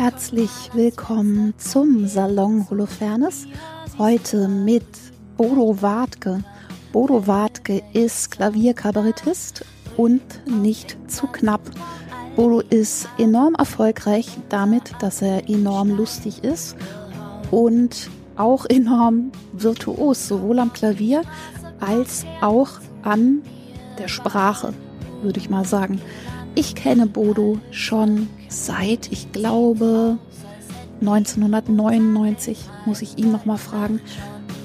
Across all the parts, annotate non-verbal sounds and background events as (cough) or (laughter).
Herzlich willkommen zum Salon Holofernes. Heute mit Bodo Wartke. Bodo Wartke ist Klavierkabarettist und nicht zu knapp. Bodo ist enorm erfolgreich damit, dass er enorm lustig ist und auch enorm virtuos, sowohl am Klavier als auch an der Sprache, würde ich mal sagen. Ich kenne Bodo schon seit, ich glaube, 1999, muss ich ihn nochmal fragen.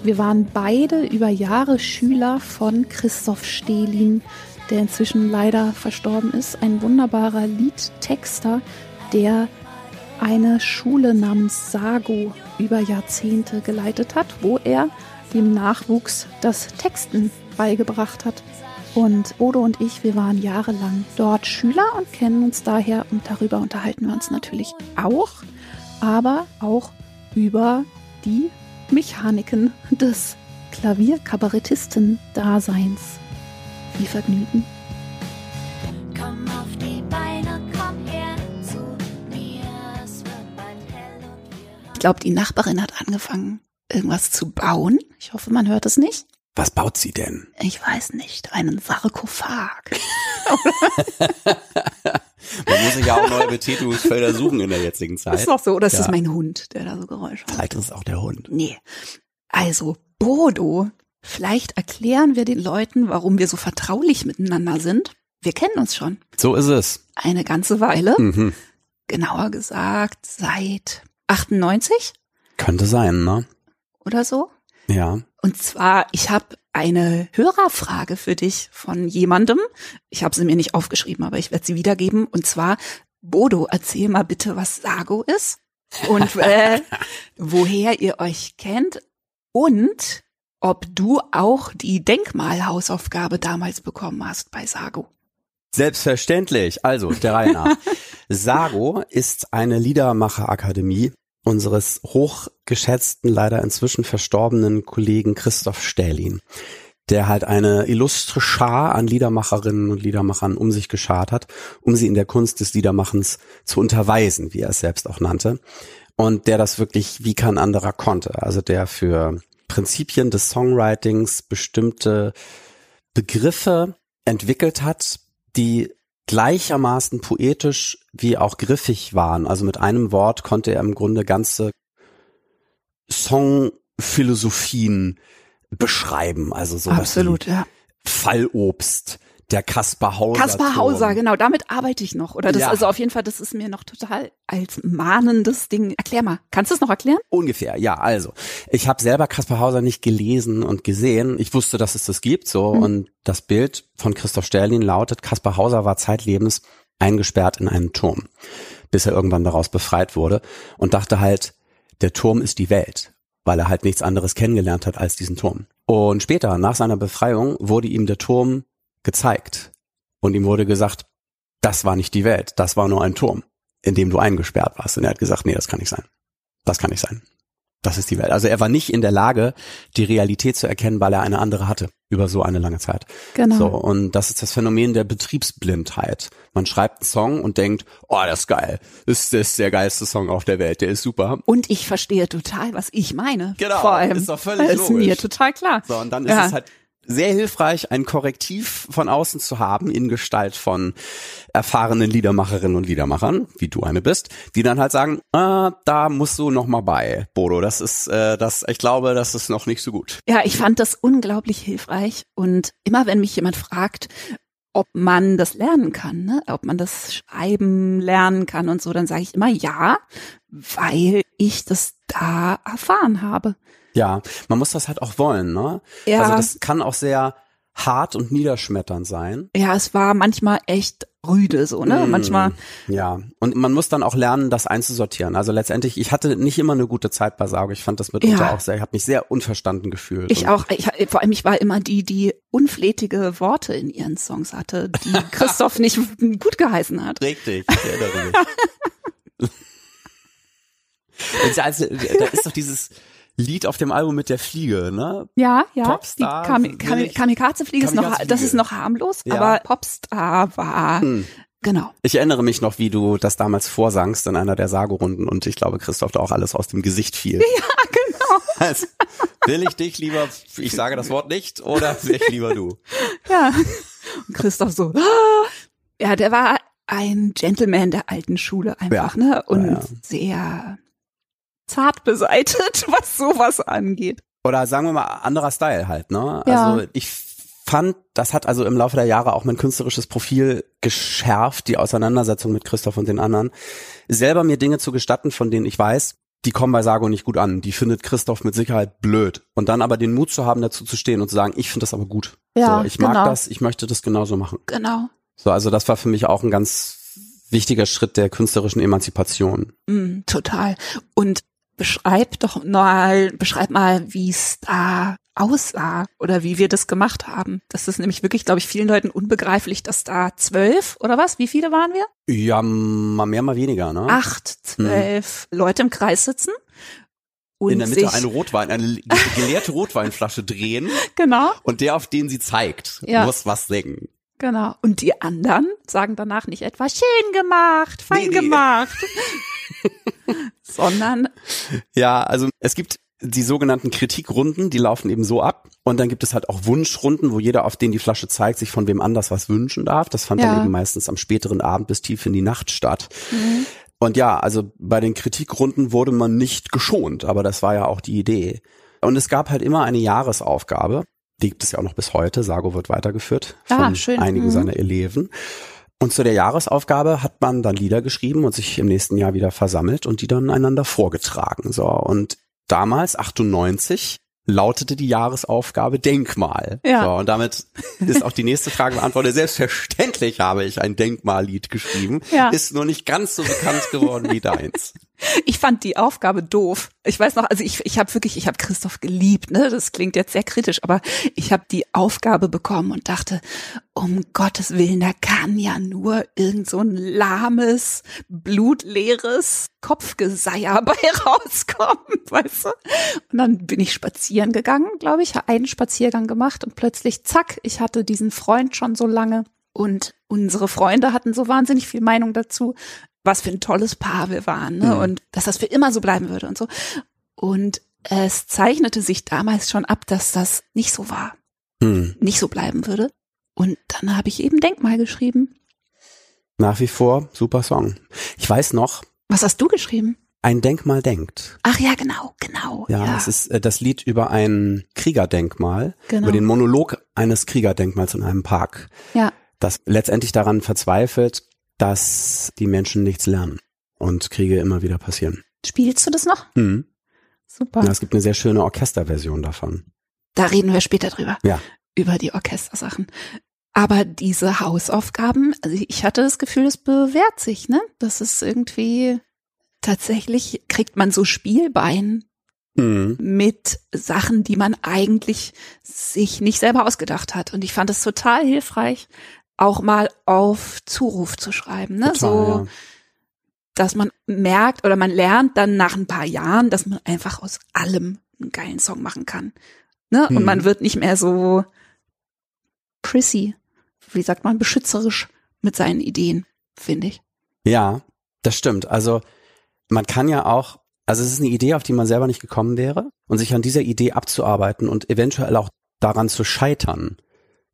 Wir waren beide über Jahre Schüler von Christoph Stehlin, der inzwischen leider verstorben ist. Ein wunderbarer Liedtexter, der eine Schule namens Sago über Jahrzehnte geleitet hat, wo er dem Nachwuchs das Texten beigebracht hat. Und Odo und ich, wir waren jahrelang dort Schüler und kennen uns daher und darüber unterhalten wir uns natürlich auch, aber auch über die Mechaniken des Klavierkabarettisten-Daseins. Viel Vergnügen. Komm auf die Beine, komm her zu mir, es wird bald hell und wir Ich glaube, die Nachbarin hat angefangen, irgendwas zu bauen. Ich hoffe, man hört es nicht. Was baut sie denn? Ich weiß nicht, einen Sarkophag. (laughs) (laughs) Man muss sich ja auch neue Betätigungsfelder suchen in der jetzigen Zeit. Ist doch so, oder ist ja. das mein Hund, der da so Geräusche macht? Vielleicht ist es auch der Hund. Nee. Also, Bodo, vielleicht erklären wir den Leuten, warum wir so vertraulich miteinander sind. Wir kennen uns schon. So ist es. Eine ganze Weile. Mhm. Genauer gesagt, seit 98? Könnte sein, ne? Oder so? Ja. Und zwar, ich habe eine Hörerfrage für dich von jemandem. Ich habe sie mir nicht aufgeschrieben, aber ich werde sie wiedergeben. Und zwar, Bodo, erzähl mal bitte, was Sago ist und (laughs) äh, woher ihr euch kennt und ob du auch die Denkmalhausaufgabe damals bekommen hast bei Sago. Selbstverständlich. Also, der Reihe nach. Sago ist eine Liedermacherakademie unseres hochgeschätzten, leider inzwischen verstorbenen Kollegen Christoph Stählin, der halt eine illustre Schar an Liedermacherinnen und Liedermachern um sich geschart hat, um sie in der Kunst des Liedermachens zu unterweisen, wie er es selbst auch nannte. Und der das wirklich wie kein anderer konnte. Also der für Prinzipien des Songwritings bestimmte Begriffe entwickelt hat, die gleichermaßen poetisch wie auch griffig waren. Also mit einem Wort konnte er im Grunde ganze Songphilosophien beschreiben. Also so Absolut, ja. Fallobst, der Kaspar Hauser. Kaspar Hauser, genau, damit arbeite ich noch. Oder das, ja. also auf jeden Fall, das ist mir noch total als mahnendes Ding. Erklär mal, kannst du es noch erklären? Ungefähr, ja. Also, ich habe selber Kaspar Hauser nicht gelesen und gesehen. Ich wusste, dass es das gibt, so. Mhm. Und das Bild von Christoph Sterlin lautet, Kaspar Hauser war zeitlebens eingesperrt in einem Turm, bis er irgendwann daraus befreit wurde und dachte halt, der Turm ist die Welt, weil er halt nichts anderes kennengelernt hat als diesen Turm. Und später, nach seiner Befreiung, wurde ihm der Turm gezeigt. Und ihm wurde gesagt, das war nicht die Welt, das war nur ein Turm, in dem du eingesperrt warst. Und er hat gesagt, nee, das kann nicht sein. Das kann nicht sein. Das ist die Welt. Also er war nicht in der Lage, die Realität zu erkennen, weil er eine andere hatte über so eine lange Zeit. Genau. So, und das ist das Phänomen der Betriebsblindheit. Man schreibt einen Song und denkt, oh, das ist geil. Das ist der geilste Song auf der Welt. Der ist super. Und ich verstehe total, was ich meine. Genau. Vor allem. Ist doch völlig ist logisch. mir total klar. So, und dann ist ja. es halt sehr hilfreich, ein Korrektiv von außen zu haben in Gestalt von erfahrenen Liedermacherinnen und Liedermachern, wie du eine bist, die dann halt sagen, ah, da musst du noch mal bei, Bodo. Das ist, äh, das, ich glaube, das ist noch nicht so gut. Ja, ich fand das unglaublich hilfreich und immer wenn mich jemand fragt, ob man das lernen kann, ne? ob man das Schreiben lernen kann und so, dann sage ich immer ja, weil ich das da erfahren habe. Ja, man muss das halt auch wollen, ne? Ja. Also das kann auch sehr hart und niederschmetternd sein. Ja, es war manchmal echt rüde so, ne? Mm, manchmal. Ja, und man muss dann auch lernen, das einzusortieren. Also letztendlich, ich hatte nicht immer eine gute Zeit bei Sauge. Ich fand das mitunter ja. auch sehr, ich habe mich sehr unverstanden gefühlt. Ich auch, ich, vor allem ich war immer die, die unflätige Worte in ihren Songs hatte, die (laughs) Christoph nicht gut geheißen hat. Richtig, ich erinnere mich. (laughs) (laughs) also, da ist doch dieses Lied auf dem Album mit der Fliege, ne? Ja, ja. Popstar. Die Kam Kam Kamikaze-Fliege ist noch, das ist noch harmlos, ja. aber Popstar war hm. Genau. Ich erinnere mich noch, wie du das damals vorsangst in einer der Sagorunden und ich glaube, Christoph da auch alles aus dem Gesicht fiel. (laughs) Ja, genau. Also, will ich dich lieber, ich sage das Wort nicht, oder will ich lieber du? (laughs) Ja. Und Christoph so, "Ah." ja, der war ein Gentleman der alten Schule einfach, Ja. ne? Und Ja, ja. sehr zart beseitet, (laughs) was sowas angeht. Oder sagen wir mal anderer Style halt, ne? Ja. Also ich fand, das hat also im Laufe der Jahre auch mein künstlerisches Profil geschärft, die Auseinandersetzung mit Christoph und den anderen. Selber mir Dinge zu gestatten, von denen ich weiß, die kommen bei Sago nicht gut an. Die findet Christoph mit Sicherheit blöd. Und dann aber den Mut zu haben, dazu zu stehen und zu sagen, ich finde das aber gut. Ja, so, ich mag genau. das, ich möchte das genauso machen. Genau. So, also das war für mich auch ein ganz wichtiger Schritt der künstlerischen Emanzipation. Mm, total. Und beschreib doch mal, beschreib mal, wie es da aussah oder wie wir das gemacht haben. Das ist nämlich wirklich, glaube ich, vielen Leuten unbegreiflich, dass da zwölf oder was? Wie viele waren wir? Ja, mal mehr, mal weniger, ne? Acht, zwölf Leute im Kreis sitzen. Und in der Mitte eine Rotwein, eine ge- geleerte Rotweinflasche drehen (laughs) Genau, und der, auf den sie zeigt, Ja. muss was singen. Genau. Und die anderen sagen danach nicht etwa schön gemacht, fein Nee, nee. gemacht, (laughs) sondern Ja, also es gibt die sogenannten Kritikrunden, die laufen eben so ab. Und dann gibt es halt auch Wunschrunden, wo jeder, auf den die Flasche zeigt, sich von wem anders was wünschen darf. Das fand Ja. dann eben meistens am späteren Abend bis tief in die Nacht statt. Und ja, also bei den Kritikrunden wurde man nicht geschont, aber das war ja auch die Idee. Und es gab halt immer eine Jahresaufgabe. Die gibt es ja auch noch bis heute. Sago wird weitergeführt von Ah, schön. einigen Mhm. seiner Eleven. Und zu der Jahresaufgabe hat man dann Lieder geschrieben und sich im nächsten Jahr wieder versammelt und die dann einander vorgetragen. So. Und damals, 98, lautete die Jahresaufgabe Denkmal. Ja. So, und damit ist auch die nächste Frage beantwortet. (laughs) Selbstverständlich habe ich ein Denkmallied geschrieben. Ja. Ist nur nicht ganz so bekannt geworden wie deins. Ich fand die Aufgabe doof. Ich weiß noch, also ich, ich habe wirklich, ich habe Christoph geliebt, ne? Das klingt jetzt sehr kritisch, aber ich habe die Aufgabe bekommen und dachte, um Gottes Willen, da kann ja nur irgend so ein lahmes, blutleeres Kopfgeseier (laughs) bei rauskommen, weißt du? Und dann bin ich spazieren gegangen, glaube ich, habe einen Spaziergang gemacht und plötzlich, zack, ich hatte diesen Freund schon so lange und unsere Freunde hatten so wahnsinnig viel Meinung dazu was für ein tolles Paar wir waren ne? Mhm. und dass das für immer so bleiben würde und so. Und es zeichnete sich damals schon ab, dass das nicht so war, Hm. nicht so bleiben würde. Und dann habe ich eben Denkmal geschrieben. Nach wie vor super Song. Ich weiß noch, Was hast du geschrieben? ein Denkmal denkt. Ach ja, genau, genau. Ja, Ja, es ist äh, das Lied über ein Kriegerdenkmal, Genau. über den Monolog eines Kriegerdenkmals in einem Park, ja, das letztendlich daran verzweifelt, dass die Menschen nichts lernen und Kriege immer wieder passieren. spielst du das noch? Hm. Super. Ja, es gibt eine sehr schöne Orchesterversion davon. Da reden wir später drüber. Ja. Über die Orchestersachen. Aber diese Hausaufgaben, also ich hatte das Gefühl, es bewährt sich, ne? Das ist irgendwie tatsächlich kriegt man so Spielbein Hm. mit Sachen, die man eigentlich sich nicht selber ausgedacht hat. Und ich fand es total hilfreich, auch mal auf Zuruf zu schreiben. Ne? Total, so, ja. dass man merkt oder man lernt dann nach ein paar Jahren, dass man einfach aus allem einen geilen Song machen kann. Ne? Und Hm. man wird nicht mehr so prissy, wie sagt man, beschützerisch mit seinen Ideen, finde ich. Ja, das stimmt. Also man kann ja auch, also es ist eine Idee, auf die man selber nicht gekommen wäre und sich an dieser Idee abzuarbeiten und eventuell auch daran zu scheitern,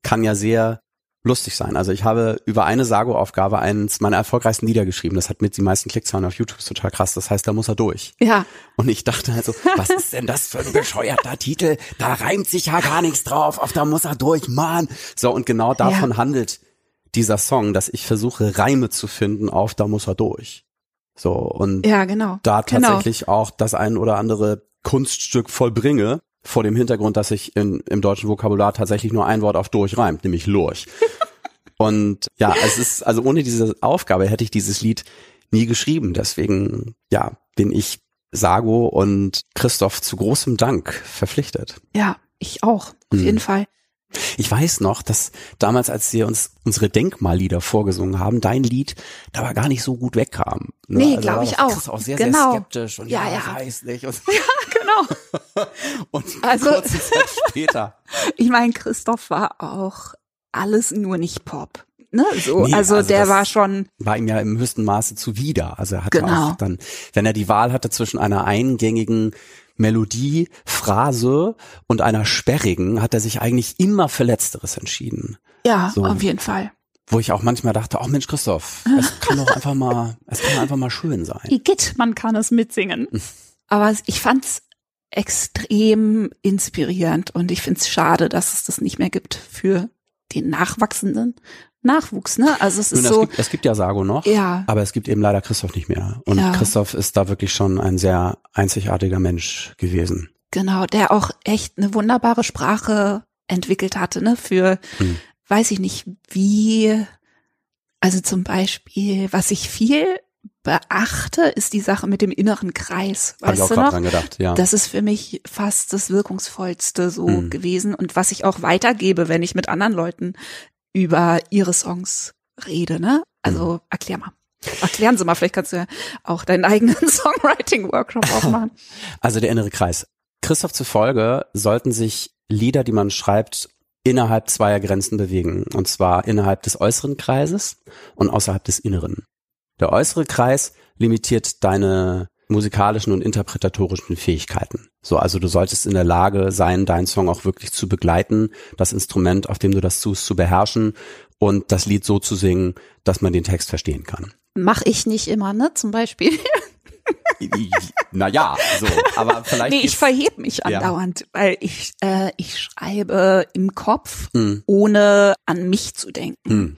kann ja sehr lustig sein. Also ich habe über eine Sago-Aufgabe eines meiner erfolgreichsten Lieder geschrieben. Das hat mit die meisten Klickzahlen auf YouTube ist total krass. Das heißt, da muss er durch. Ja, Und ich dachte also, was ist denn das für ein bescheuerter Titel? Da reimt sich ja gar nichts drauf. Auf da muss er durch, Mann. So, und genau davon handelt dieser Song, dass ich versuche, Reime zu finden auf da muss er durch. So, und ja, genau. da genau. tatsächlich auch das ein oder andere Kunststück vollbringe, vor dem Hintergrund, dass sich im deutschen Vokabular tatsächlich nur ein Wort auf durch reimt, nämlich Lurch. (laughs) Und ja, es ist, also ohne diese Aufgabe hätte ich dieses Lied nie geschrieben. Deswegen, ja, bin ich Sago und Christoph zu großem Dank verpflichtet. Ja, ich auch, auf Mhm. jeden Fall. Ich weiß noch, dass damals, als wir uns unsere Denkmallieder vorgesungen haben, dein Lied da aber gar nicht so gut wegkam. Ne? Nee, Also glaub da ich war auch. Chris auch sehr, Genau. sehr skeptisch und Ja, ja, ja. weiß nicht. Und, (laughs) Genau. (laughs) und Also- kurze Zeit später. (laughs) Ich meine, Christoph war auch alles nur nicht Pop. ne, so. Nee, also, also der war schon, war ihm ja im höchsten Maße zuwider. Also er hatte Genau. auch dann, wenn er die Wahl hatte zwischen einer eingängigen Melodie, Phrase und einer sperrigen, hat er sich eigentlich immer für Letzteres entschieden. ja, So. auf jeden Fall. Wo ich auch manchmal dachte, ach Mensch, Christoph, es (laughs) kann doch einfach mal, es kann einfach mal schön sein. Igitt, man kann es mitsingen. (laughs) Aber ich fand's extrem inspirierend und ich find's schade, dass es das nicht mehr gibt für den nachwachsenden Nachwuchs, ne? Also es Nun, ist es, so, gibt, es gibt ja Sago noch, ja, aber es gibt eben leider Christoph nicht mehr. Und Ja. Christoph ist da wirklich schon ein sehr einzigartiger Mensch gewesen. genau, der auch echt eine wunderbare Sprache entwickelt hatte, ne? Für, Hm. weiß ich nicht, wie, also zum Beispiel, was ich viel beachte, ist die Sache mit dem inneren Kreis. Habe ich auch Weißt gerade dran gedacht, ja. Das ist für mich fast das Wirkungsvollste so Mhm. gewesen und was ich auch weitergebe, wenn ich mit anderen Leuten über ihre Songs rede, ne? Also Mhm. erklär mal. Erklären Sie mal, vielleicht kannst du ja auch deinen eigenen (laughs) Songwriting-Workshop (laughs) aufmachen. Also der innere Kreis. Christoph zufolge sollten sich Lieder, die man schreibt, innerhalb zweier Grenzen bewegen. Und zwar innerhalb des äußeren Kreises und außerhalb des inneren. Der äußere Kreis limitiert deine musikalischen und interpretatorischen Fähigkeiten. So, also du solltest in der Lage sein, deinen Song auch wirklich zu begleiten, das Instrument, auf dem du das tust, zu beherrschen und das Lied so zu singen, dass man den Text verstehen kann. Mach ich nicht immer, ne? Zum Beispiel. (laughs) naja, so, aber vielleicht. Nee, ich verhebe mich Ja. andauernd, weil ich, äh, ich schreibe im Kopf, Hm, ohne an mich zu denken. hm,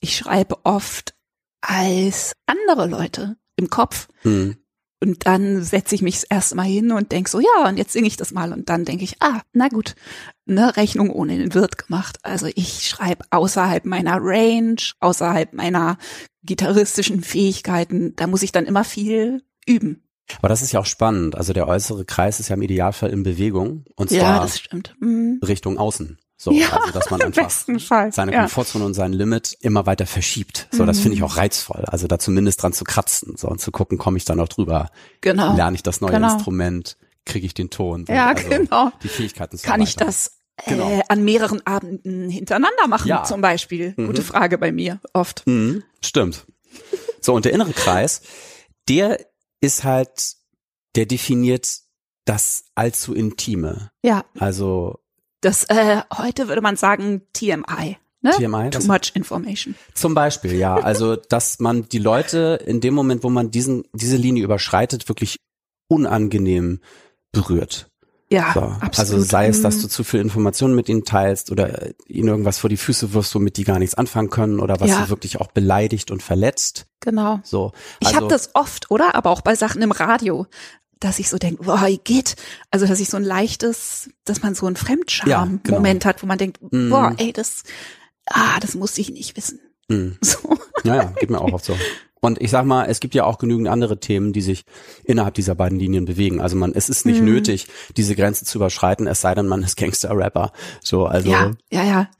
Ich schreibe oft als andere Leute im Kopf. hm. Und dann setze ich mich das erste Mal hin und denk so, ja, und jetzt singe ich das mal. Und dann denke ich, ah, na gut, ne, Rechnung ohne den Wirt gemacht. Also ich schreibe außerhalb meiner Range, außerhalb meiner gitarristischen Fähigkeiten. Da muss ich dann immer viel üben. Aber das ist ja auch spannend. Also der äußere Kreis ist ja im Idealfall in Bewegung und zwar Ja, das stimmt. Mhm. Richtung außen. So, Ja, also dass man (laughs) einfach seine ja. Komfortzone und sein Limit immer weiter verschiebt. So, das finde ich Mhm. auch reizvoll. Also da zumindest dran zu kratzen, so und zu gucken, komme ich da noch drüber, Genau. lerne ich das neue Genau. Instrument, kriege ich den Ton. Ja, also genau. Die Fähigkeiten zu Kann ich das äh, Genau. an mehreren Abenden hintereinander machen, Ja. zum Beispiel? Mhm. Gute Frage bei mir, oft. Mhm, stimmt. So, und der innere Kreis, der ist halt, der definiert das allzu Intime. Ja, Also das, äh, heute würde man sagen TMI. Ne? TMI, Too much information. Zum Beispiel, ja. Also, dass man die Leute in dem Moment, wo man diesen, diese Linie überschreitet, wirklich unangenehm berührt. Ja, So. absolut. Also sei es, dass Mhm. du zu viel Informationen mit ihnen teilst oder ihnen irgendwas vor die Füße wirfst, womit die gar nichts anfangen können oder was Ja. sie wirklich auch beleidigt und verletzt. Genau. So. Ich also, habe das oft, oder? Aber auch bei Sachen im Radio, dass ich so denke, boah, geht. Also, dass ich so ein leichtes, dass man so einen Ja, Fremdscham-Moment genau. hat, wo man denkt, Mhm. boah, ey, das, ah, das musste ich nicht wissen. mh. (laughs) So. Ja, ja, geht mir auch oft so. Und ich sag mal, es gibt ja auch genügend andere Themen, die sich innerhalb dieser beiden Linien bewegen. Also man, es ist nicht Mhm. nötig, diese Grenze zu überschreiten, es sei denn, man ist Gangster-Rapper. So, also. Ja, ja, ja.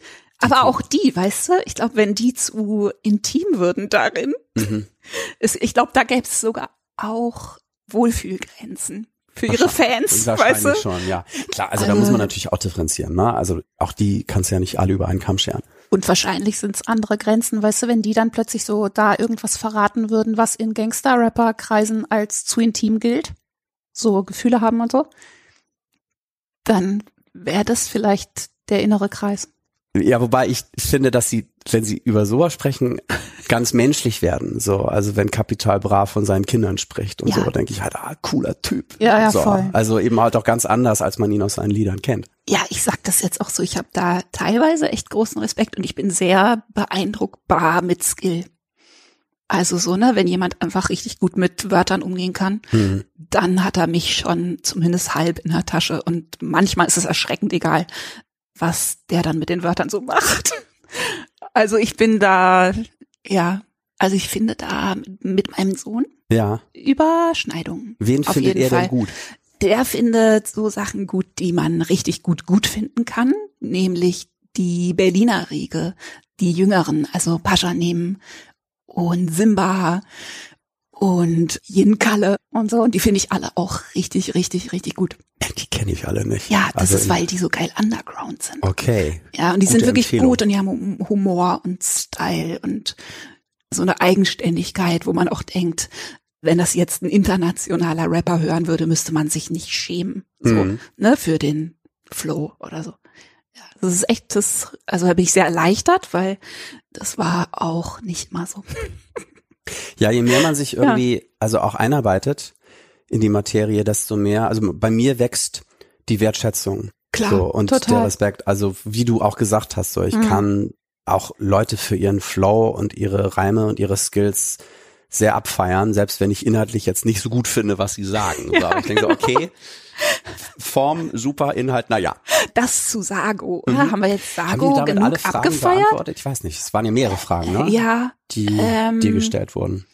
Aber auch die, weißt du, ich glaube, wenn die zu intim würden darin, Mhm. (laughs) ist, ich glaube, da gäbe es sogar auch Wohlfühlgrenzen für ihre Fans, Wahrscheinlich weißt du? schon, ja. Klar, also, da Also- muss man natürlich auch differenzieren, ne? Also auch die kannst du ja nicht alle über einen Kamm scheren. Und wahrscheinlich sind es andere Grenzen, weißt du, wenn die dann plötzlich so da irgendwas verraten würden, was in Gangster-Rapper-Kreisen als zu intim gilt, so Gefühle haben und so, dann wäre das vielleicht der innere Kreis. Ja, wobei ich finde, dass sie, wenn sie über sowas sprechen, ganz menschlich werden. So, also wenn Kapital Bra von seinen Kindern spricht und Ja. so, denke ich halt, ah, cooler Typ. Ja, ja, so, voll. Also eben halt auch ganz anders, als man ihn aus seinen Liedern kennt. Ja, ich sag das jetzt auch so, ich habe da teilweise echt großen Respekt und ich bin sehr beeindruckbar mit Skill. Also so, ne, wenn jemand einfach richtig gut mit Wörtern umgehen kann, Hm. dann hat er mich schon zumindest halb in der Tasche. Und manchmal ist es erschreckend egal, was der dann mit den Wörtern so macht. Also ich bin da, ja, also ich finde da mit meinem Sohn Ja. Überschneidungen. Wen Auf findet er Fall. denn gut? Der findet so Sachen gut, die man richtig gut gut finden kann, nämlich die Berliner Riege, die Jüngeren, also Pascha nehmen und Simba und Yin Kalle und so. Und die finde ich alle auch richtig, richtig, richtig gut. Die kenne ich alle nicht. Ja, das also ist, weil die so geil underground sind. Okay. Ja, und die Gute sind wirklich Empfehlung. gut und die haben Humor und Style und so eine Eigenständigkeit, wo man auch denkt, wenn das jetzt ein internationaler Rapper hören würde, müsste man sich nicht schämen. So, mhm. ne, für den Flow oder so. Ja, das ist echt, das, also da bin ich sehr erleichtert, weil das war auch nicht mal so. (laughs) Ja, je mehr man sich irgendwie, ja. also auch einarbeitet in die Materie, desto mehr, also bei mir wächst die Wertschätzung. Klar, so, und total. der Respekt. Also wie du auch gesagt hast, so ich mhm. kann auch Leute für ihren Flow und ihre Reime und ihre Skills sehr abfeiern, selbst wenn ich inhaltlich jetzt nicht so gut finde, was sie sagen. (laughs) So, aber ich denke so, okay, Form, super, Inhalt, naja. Das zu Sago, oder? Mhm. Haben wir jetzt Sago Haben genug alle Fragen abgefeiert? Beantwortet? Ich weiß nicht, es waren ja mehrere Fragen, ne? Ja. Die ähm, dir gestellt wurden.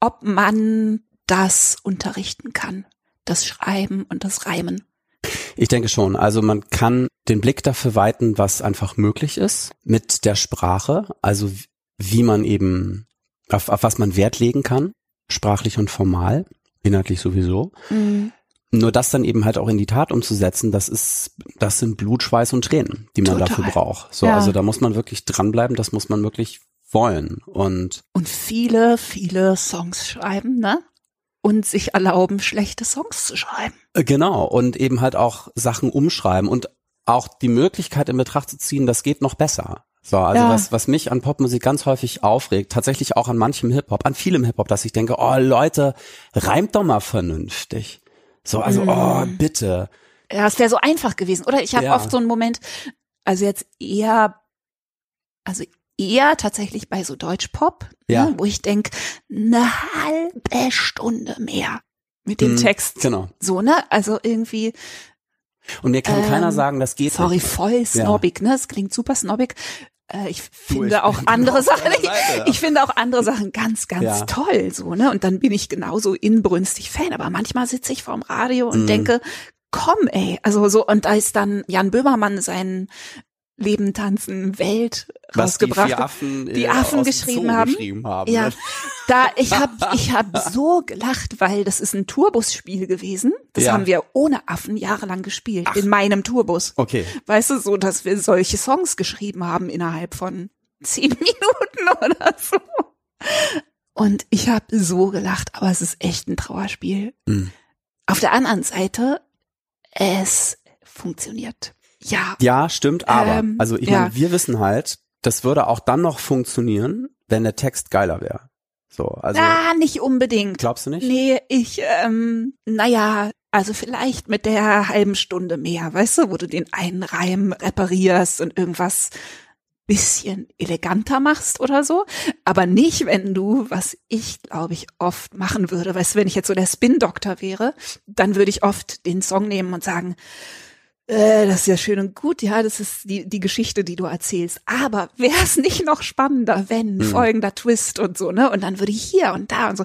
Ob man das unterrichten kann, das Schreiben und das Reimen. Ich denke schon. Also man kann den Blick dafür weiten, was einfach möglich ist mit der Sprache, also wie man eben, auf, auf was man Wert legen kann, sprachlich und formal, inhaltlich sowieso. Mhm. Nur das dann eben halt auch in die Tat umzusetzen, das ist, das sind Blut, Schweiß und Tränen, die man Total. dafür braucht. So, ja. also da muss man wirklich dranbleiben, das muss man wirklich wollen und. Und viele, viele Songs schreiben, ne? Und sich erlauben, schlechte Songs zu schreiben. Äh, genau. Und eben halt auch Sachen umschreiben und auch die Möglichkeit in Betracht zu ziehen, das geht noch besser. So, also ja. was, was mich an Popmusik ganz häufig aufregt, tatsächlich auch an manchem Hip-Hop, an vielem Hip-Hop, dass ich denke, oh Leute, reimt doch mal vernünftig. So, also, mm. oh, bitte. Ja, es wäre so einfach gewesen, oder? Ich habe ja. oft so einen Moment, also jetzt eher, also eher tatsächlich bei so Deutschpop, ne, ja. ne, wo ich denk, eine halbe Stunde mehr mit dem mm, Text. Genau. So, ne? Also irgendwie. Und mir kann ähm, keiner sagen, das geht sorry, nicht. Voll snobbig, ja. ne? Es klingt super snobbig. Äh, ich finde ich auch (laughs) andere Sachen, ich, ich, finde auch andere Sachen ganz, ganz ja. toll, so, ne? Und dann bin ich genauso inbrünstig Fan. Aber manchmal sitze ich vorm Radio und mm. denke, komm, ey, also so, und da ist dann Jan Böhmermann sein Leben, Tanzen, Welt Was rausgebracht. Die, Affen, die äh, Affen geschrieben haben. geschrieben haben. Ja, ne? da ich habe ich hab (laughs) so gelacht, weil das ist ein Tourbus-Spiel gewesen. Das ja. haben wir ohne Affen jahrelang gespielt Ach. in meinem Tourbus. Okay. Weißt du, so, dass wir solche Songs geschrieben haben innerhalb von zehn (laughs) Minuten oder so. Und ich habe so gelacht, aber es ist echt ein Trauerspiel. Mhm. Auf der anderen Seite, es funktioniert. Ja. Ja, stimmt, aber. Ähm, also ich ja. meine, wir wissen halt, das würde auch dann noch funktionieren, wenn der Text geiler wäre. So, also. Ah, nicht unbedingt. Glaubst du nicht? Nee, ich, ähm, naja, also vielleicht mit der halben Stunde mehr, weißt du, wo du den einen Reim reparierst und irgendwas bisschen eleganter machst oder so, aber nicht, wenn du, was ich glaube ich oft machen würde, weißt du, wenn ich jetzt so der Spin-Doktor wäre, dann würde ich oft den Song nehmen und sagen, äh, das ist ja schön und gut, ja, das ist die, die Geschichte, die du erzählst. Aber wäre es nicht noch spannender, wenn mhm. folgender Twist und so, ne? Und dann würde ich hier und da und so.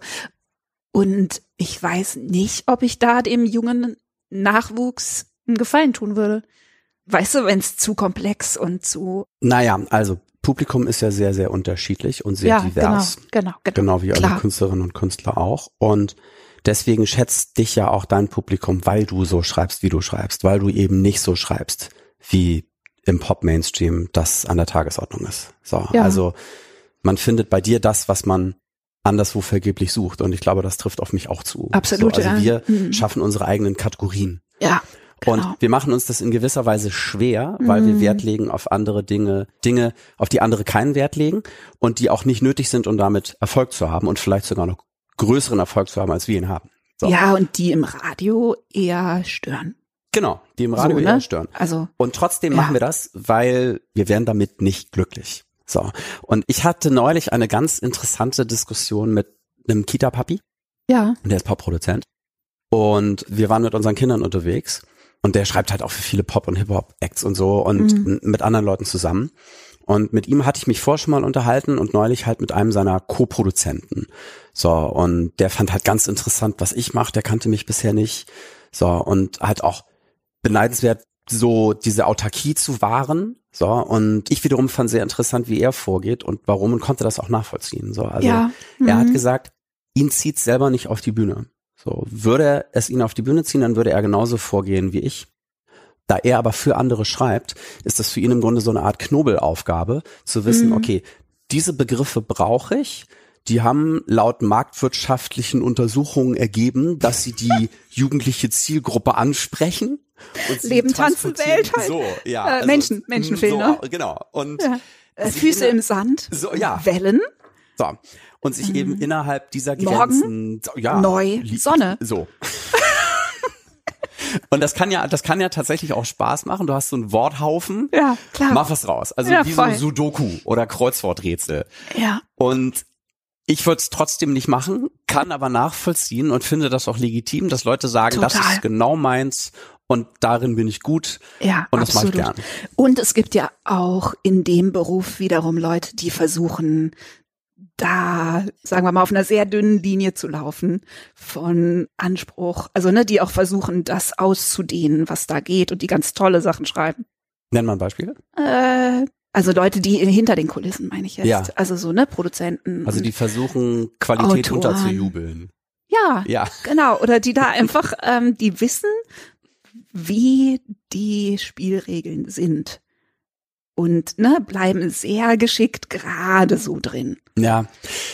Und ich weiß nicht, ob ich da dem jungen Nachwuchs einen Gefallen tun würde. Weißt du, wenn es zu komplex und zu. Naja, also Publikum ist ja sehr, sehr unterschiedlich und sehr ja, divers. Genau, genau, genau. Genau wie alle Künstlerinnen und Künstler auch. Und Deswegen schätzt dich ja auch dein Publikum, weil du so schreibst, wie du schreibst, weil du eben nicht so schreibst, wie im Pop-Mainstream das an der Tagesordnung ist. So, ja. also man findet bei dir das, was man anderswo vergeblich sucht. Und ich glaube, das trifft auf mich auch zu. Absolut. So, also ja. wir mhm. schaffen unsere eigenen Kategorien. Ja. Genau. Und wir machen uns das in gewisser Weise schwer, weil mhm. wir Wert legen auf andere Dinge, Dinge, auf die andere keinen Wert legen und die auch nicht nötig sind, um damit Erfolg zu haben und vielleicht sogar noch größeren Erfolg zu haben, als wir ihn haben. So. Ja, und die im Radio eher stören. Genau, die im Radio so, ne? eher stören. Also, und trotzdem ja. machen wir das, weil wir werden damit nicht glücklich. So. Und ich hatte neulich eine ganz interessante Diskussion mit einem Kita-Papi. Ja. Und der ist Pop-Produzent. Und wir waren mit unseren Kindern unterwegs. Und der schreibt halt auch für viele Pop- und Hip-Hop-Acts und so und mhm. mit anderen Leuten zusammen. Und mit ihm hatte ich mich vorher schon mal unterhalten und neulich halt mit einem seiner Co-Produzenten. So, und der fand halt ganz interessant, was ich mache, der kannte mich bisher nicht. So, und halt auch beneidenswert, so diese Autarkie zu wahren. So, und ich wiederum fand sehr interessant, wie er vorgeht und warum und konnte das auch nachvollziehen. So, also ja. mhm. er hat mhm. gesagt, ihn zieht selber nicht auf die Bühne. So, würde es ihn auf die Bühne ziehen, dann würde er genauso vorgehen wie ich. Da er aber für andere schreibt, ist das für ihn im Grunde so eine Art Knobelaufgabe, zu wissen, Mhm. okay, diese Begriffe brauche ich. Die haben laut marktwirtschaftlichen Untersuchungen ergeben, dass sie die (laughs) jugendliche Zielgruppe ansprechen. Und Leben, Tanzen, Welt halt. So, ja. Äh, Menschen- Menschenfilm, so, ne? Genau. Und Ja. Äh, Füße im Sand, So, ja. Wellen, so. Und sich eben innerhalb dieser Mhm. Morgen, Grenzen, so, ja, neu, Sonne. So. Und das kann ja, das kann ja tatsächlich auch Spaß machen. Du hast so einen Worthaufen. Ja, klar. Mach was raus. Also Ja, wie voll. so Sudoku oder Kreuzworträtsel. Ja, Und ich würde es trotzdem nicht machen, kann aber nachvollziehen und finde das auch legitim, dass Leute sagen, das Total. ist genau meins und darin bin ich gut. ja, Und das mache ich absolut. gern. Und es gibt ja auch in dem Beruf wiederum Leute, die versuchen, da, sagen wir mal, auf einer sehr dünnen Linie zu laufen von Anspruch. Also, ne, die auch versuchen, das auszudehnen, was da geht und die ganz tolle Sachen schreiben. Nenn mal ein Beispiel. Äh, also Leute, die hinter den Kulissen, meine ich jetzt. Ja. Also so, ne, Produzenten. Also die versuchen, Qualität Autoren. unterzujubeln. ja, Ja. genau. Oder die da einfach, ähm, die wissen, wie die Spielregeln sind. Und ne, bleiben sehr geschickt gerade so drin. Ja.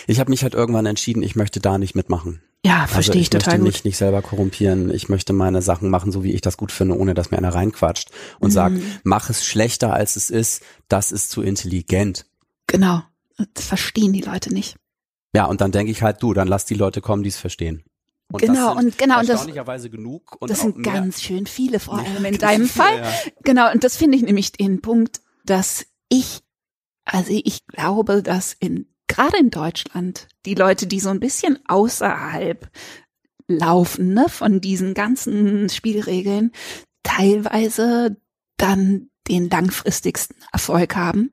Ich habe mich halt irgendwann entschieden, ich möchte da nicht mitmachen. Ja, verstehe also ich, total möchte gut. mich nicht selber korrumpieren. Ich möchte meine Sachen machen, so wie ich das gut finde, ohne dass mir einer reinquatscht und Mhm. sagt, mach es schlechter als es ist. Das ist zu intelligent. Genau. Das verstehen die Leute nicht. Ja, und dann denke ich halt, du, dann lass die Leute kommen, die es verstehen. Und Genau, und genau, und das- genug. Und Das sind ganz schön viele, vor (laughs) allem in deinem Fall. ja. Genau, und das finde ich nämlich den Punkt, dass ich, also ich glaube, dass in, gerade in Deutschland, die Leute, die so ein bisschen außerhalb laufen, ne, von diesen ganzen Spielregeln, teilweise dann den langfristigsten Erfolg haben.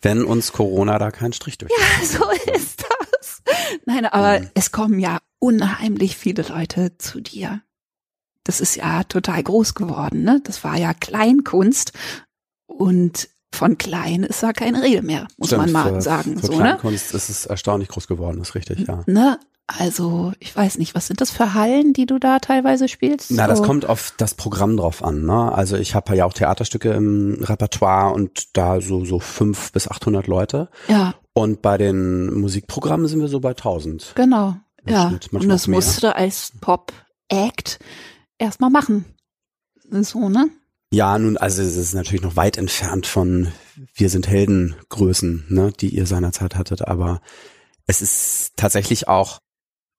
Wenn uns Corona da keinen Strich durch. Ja, so ist das. Nein, aber Mhm. es kommen ja unheimlich viele Leute zu dir. Das ist ja total groß geworden, ne? Das war ja Kleinkunst und von klein ist da keine Rede mehr, muss Stimmt, man mal für, sagen, für so, ne? Kleinkunst ist es erstaunlich groß geworden, ist richtig, ja. Ne? Also, ich weiß nicht, was sind das für Hallen, die du da teilweise spielst? Na, das So- kommt auf das Programm drauf an. Ne? Also ich habe ja auch Theaterstücke im Repertoire und da so so fünf bis 800 Leute. Ja, Und bei den Musikprogrammen sind wir so bei 1000. genau. Im Ja, und das musst du als Pop-Act erstmal machen. So, ne? Ja, nun, also es ist natürlich noch weit entfernt von Wir sind Heldengrößen, ne, die ihr seinerzeit hattet, aber es ist tatsächlich auch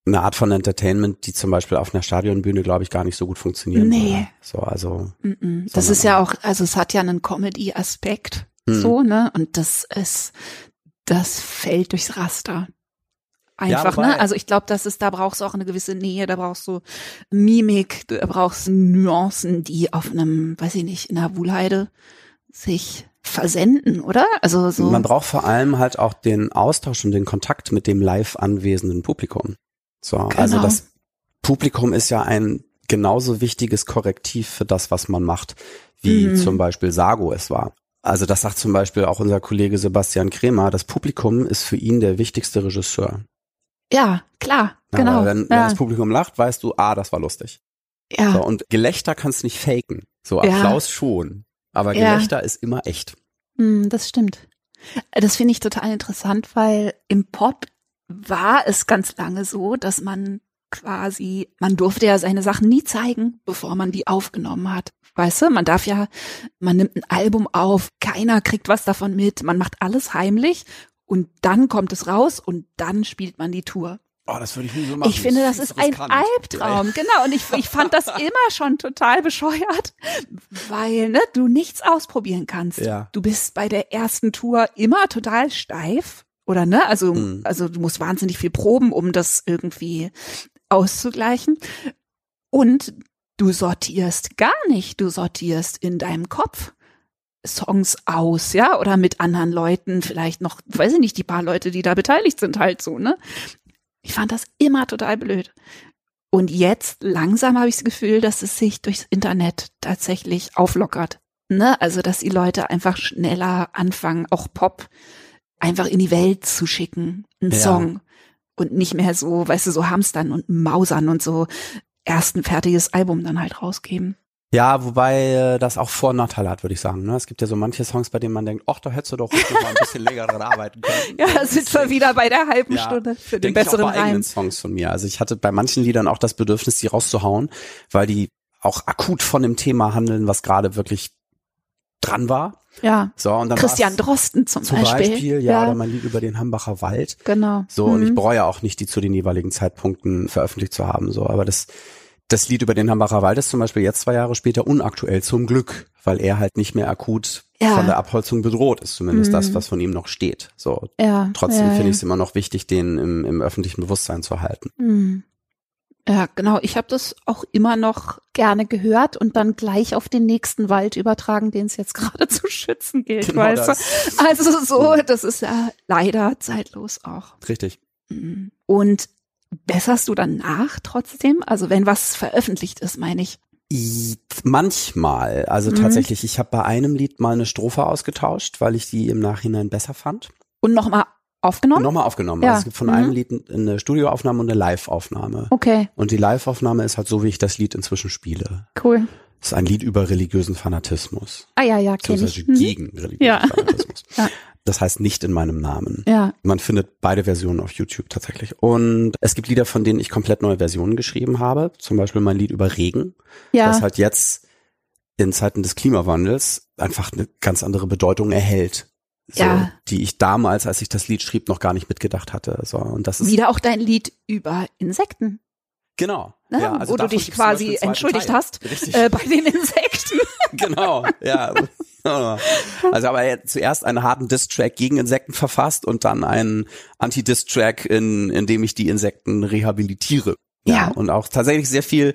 eine Art von Entertainment, die zum Beispiel auf einer Stadionbühne, glaube ich, gar nicht so gut funktionieren Nee. würde. So, also Mm-mm. Das Sondern ist ja auch, also es hat ja einen Comedy-Aspekt, Hm. so, ne? Und das ist, das fällt durchs Raster. Einfach, wobei- ne? Also ich glaube, das ist, da brauchst du auch eine gewisse Nähe, da brauchst du Mimik, da brauchst du Nuancen, die auf einem, weiß ich nicht, in einer Wuhlheide sich versenden, oder? Also so. Man braucht vor allem halt auch den Austausch und den Kontakt mit dem live anwesenden Publikum. So, also Genau. das Publikum ist ja ein genauso wichtiges Korrektiv für das, was man macht, wie Mhm. zum Beispiel Sago es war. Also das sagt zum Beispiel auch unser Kollege Sebastian Kremer, das Publikum ist für ihn der wichtigste Regisseur. Ja, klar, Ja, genau. Wenn, wenn ja, das Publikum lacht, weißt du, ah, das war lustig. ja. So, und Gelächter kannst nicht faken. So, Ja. Applaus schon. Aber Ja. Gelächter ist immer echt. Hm, das stimmt. Das finde ich total interessant, weil im Pop war es ganz lange so, dass man quasi, man durfte ja seine Sachen nie zeigen, bevor man die aufgenommen hat. Weißt du, man darf ja, man nimmt ein Album auf, keiner kriegt was davon mit, man macht alles heimlich und dann kommt es raus und dann spielt man die Tour. Oh, das würde ich nie so machen. Ich finde, das viel ist zu ein. Albtraum, genau. Und ich, ich fand das (laughs) immer schon total bescheuert, weil ne, du nichts ausprobieren kannst. Ja. Du bist bei der ersten Tour immer total steif, oder ne? Also, Mhm. also du musst wahnsinnig viel proben, um das irgendwie auszugleichen. Und du sortierst gar nicht. Du sortierst in deinem Kopf. Songs aus, ja, oder mit anderen Leuten, vielleicht noch, weiß ich nicht, die paar Leute, die da beteiligt sind, halt so, ne? Ich fand das immer total blöd. Und jetzt langsam habe ich das Gefühl, dass es sich durchs Internet tatsächlich auflockert. Ne? Also, dass die Leute einfach schneller anfangen, auch Pop einfach in die Welt zu schicken. Ein Ja. Song. und nicht mehr so, weißt du, so hamstern und mausern und so erst ein fertiges Album dann halt rausgeben. Ja, wobei äh, das auch Vor- und Nachteile hat, würde ich sagen. Ne? Es gibt ja so manche Songs, bei denen man denkt, ach, da hättest du doch mal ein bisschen länger dran arbeiten können. (laughs) Ja, da sind wir wieder bei der halben ja, Stunde für den besseren ich auch bei Reim. Songs von mir. Also ich hatte bei manchen Liedern auch das Bedürfnis, die rauszuhauen, weil die auch akut von dem Thema handeln, was gerade wirklich dran war. Ja. So, und dann Christian Drosten zum, zum Beispiel. Beispiel. ja, ja, oder mein Lied über den Hambacher Wald. Genau. So, mhm. und ich bereue auch nicht, die zu den jeweiligen Zeitpunkten veröffentlicht zu haben. So, aber das, das Lied über den Hambacher Wald ist zum Beispiel jetzt zwei Jahre später unaktuell zum Glück, weil er halt nicht mehr akut ja. von der Abholzung bedroht ist, zumindest mhm. das, was von ihm noch steht. So, ja, trotzdem ja, finde ich es immer noch wichtig, den im, im öffentlichen Bewusstsein zu halten. Mhm. Ja, genau. Ich habe das auch immer noch gerne gehört und dann gleich auf den nächsten Wald übertragen, den es jetzt (laughs) gerade zu schützen gilt. Genau weißt das. du? Also so, das ist ja leider zeitlos auch. Richtig. Mhm. Und besserst du dann nach trotzdem? Also wenn was veröffentlicht ist, meine ich. Manchmal, also mhm. tatsächlich, ich habe bei einem Lied mal eine Strophe ausgetauscht, weil ich die im Nachhinein besser fand. Und nochmal Aufgenommen? Nochmal aufgenommen. Ja. Also es gibt von mhm. einem Lied eine Studioaufnahme und eine Liveaufnahme. Okay. Und die Liveaufnahme ist halt so, wie ich das Lied inzwischen spiele. Cool. Das ist ein Lied über religiösen Fanatismus. Ah ja, ja, kenne ich. Mhm. gegen religiösen ja. Fanatismus. (laughs) ja. Das heißt nicht in meinem Namen. Ja. Man findet beide Versionen auf YouTube tatsächlich. Und es gibt Lieder, von denen ich komplett neue Versionen geschrieben habe. Zum Beispiel mein Lied über Regen. Ja. Das halt jetzt in Zeiten des Klimawandels einfach eine ganz andere Bedeutung erhält so, ja. die ich damals, als ich das Lied schrieb, noch gar nicht mitgedacht hatte. So, und das ist Wieder auch dein Lied über Insekten. Genau. Ne? Ja, also Wo du dich quasi entschuldigt Teil. hast äh, bei den Insekten. (laughs) genau, ja. (laughs) Also aber er zuerst einen harten Diss-Track gegen Insekten verfasst und dann einen Anti-Diss-Track, in, in dem ich die Insekten rehabilitiere. Ja. ja. Und auch tatsächlich sehr viel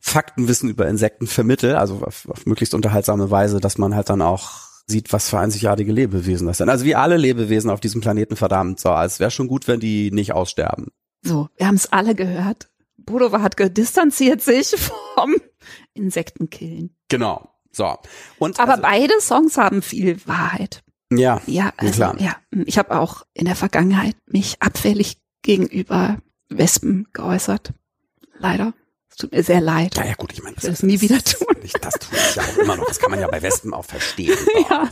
Faktenwissen über Insekten vermittel, also auf, auf möglichst unterhaltsame Weise, dass man halt dann auch sieht, was für einzigartige Lebewesen das sind. Also wie alle Lebewesen auf diesem Planeten verdammt. So, es wäre schon gut, wenn die nicht aussterben. So, wir haben es alle gehört. Budova hat gedistanziert sich (laughs) vom Insektenkillen. Genau. So. Und Aber also, beide Songs haben viel Wahrheit. Ja. Ja, also, klar. ja. Ich habe auch in der Vergangenheit mich abfällig gegenüber Wespen geäußert. Leider. Es tut mir sehr leid. Ja, ja, gut, ich meine, das, das nie wieder tun. Das tue ich ja auch immer noch. Das kann man ja bei Wespen auch verstehen. (laughs) ja.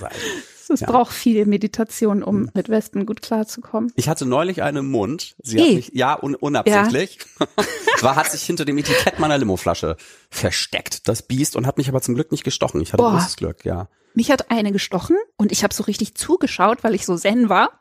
Es ja. braucht viel Meditation, um hm. mit Wespen gut klarzukommen. Ich hatte neulich eine im Mund. Sie e. hat mich, ja, un unabsichtlich. Ja. (laughs) War, hat sich hinter dem Etikett meiner Limoflasche versteckt, das Biest, und hat mich aber zum Glück nicht gestochen. Ich hatte Boah. großes Glück, ja. Mich hat eine gestochen und ich habe so richtig zugeschaut, weil ich so zen war.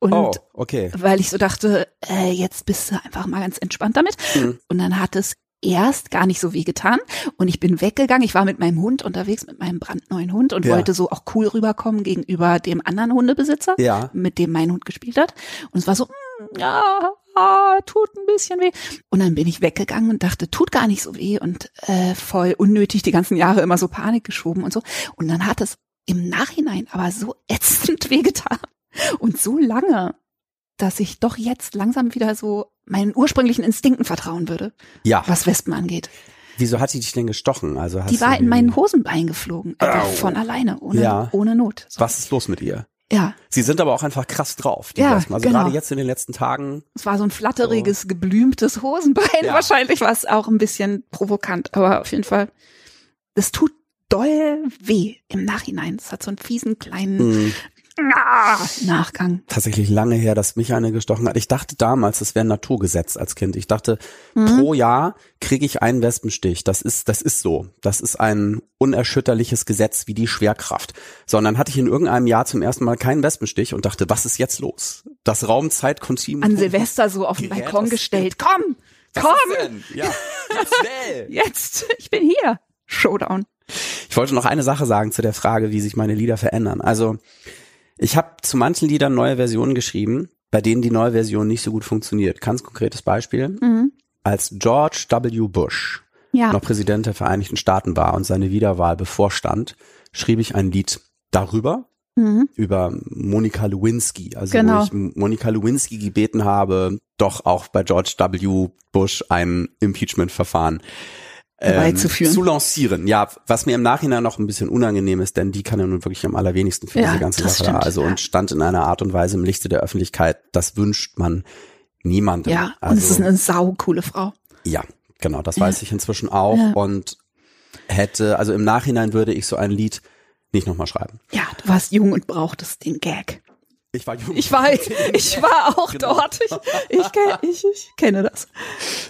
Und oh, okay. weil ich so dachte, äh, jetzt bist du einfach mal ganz entspannt damit. Mhm. Und dann hat es erst gar nicht so weh getan und ich bin weggegangen. Ich war mit meinem Hund unterwegs, mit meinem brandneuen Hund und ja. wollte so auch cool rüberkommen gegenüber dem anderen Hundebesitzer, ja. mit dem mein Hund gespielt hat. Und es war so, mm, ja, ah, tut ein bisschen weh. Und dann bin ich weggegangen und dachte, tut gar nicht so weh und äh, voll unnötig die ganzen Jahre immer so Panik geschoben und so. Und dann hat es im Nachhinein aber so ätzend (laughs) wehgetan und so lange dass ich doch jetzt langsam wieder so meinen ursprünglichen Instinkten vertrauen würde. Ja. Was Wespen angeht. Wieso hat die dich denn gestochen? Also hast die war in meinen Hosenbein geflogen, einfach oh. von alleine, ohne, ja. ohne Not. So. Was ist los mit ihr? Ja. Sie sind aber auch einfach krass drauf. Die ja, Wespen. Also genau. gerade jetzt in den letzten Tagen. Es war so ein flatteriges, so. geblümtes Hosenbein. Ja. Wahrscheinlich war es auch ein bisschen provokant, aber auf jeden Fall. Das tut doll weh im Nachhinein. Es hat so einen fiesen kleinen mm. Nachgang. Tatsächlich lange her, dass mich eine gestochen hat. Ich dachte damals, es wäre ein Naturgesetz als Kind. Ich dachte, mhm. pro Jahr kriege ich einen Wespenstich. Das ist, das ist so. Das ist ein unerschütterliches Gesetz wie die Schwerkraft. Sondern hatte ich in irgendeinem Jahr zum ersten Mal keinen Wespenstich und dachte, was ist jetzt los? Das Raumzeitkontinuum. An Silvester so auf den Balkon gestellt. Komm, was komm! Ja, jetzt schnell. (laughs) Jetzt, ich bin hier. Showdown. Ich wollte noch eine Sache sagen zu der Frage, wie sich meine Lieder verändern. Also ich habe zu manchen Liedern neue Versionen geschrieben, bei denen die neue Version nicht so gut funktioniert. Ganz konkretes Beispiel. Mhm. Als George W. Bush ja. noch Präsident der Vereinigten Staaten war und seine Wiederwahl bevorstand, schrieb ich ein Lied darüber, mhm. über Monika Lewinsky. Also genau. wo ich Monika Lewinsky gebeten habe, doch auch bei George W. Bush ein Impeachment-Verfahren ähm, zu lancieren. Ja, was mir im Nachhinein noch ein bisschen unangenehm ist, denn die kann ja nun wirklich am allerwenigsten für ja, diese ganze Sache. Stimmt, also ja. und stand in einer Art und Weise im Lichte der Öffentlichkeit, das wünscht man niemandem. Ja, also, und es ist eine saucoole Frau. ja, genau, das weiß ich inzwischen auch und hätte, also im Nachhinein würde ich so ein Lied nicht nochmal schreiben. Ja, du warst jung und brauchtest den Gag. Ich war jung. Ich war, (laughs) ich war auch Genau. dort. Ich, ich, ich, ich kenne das.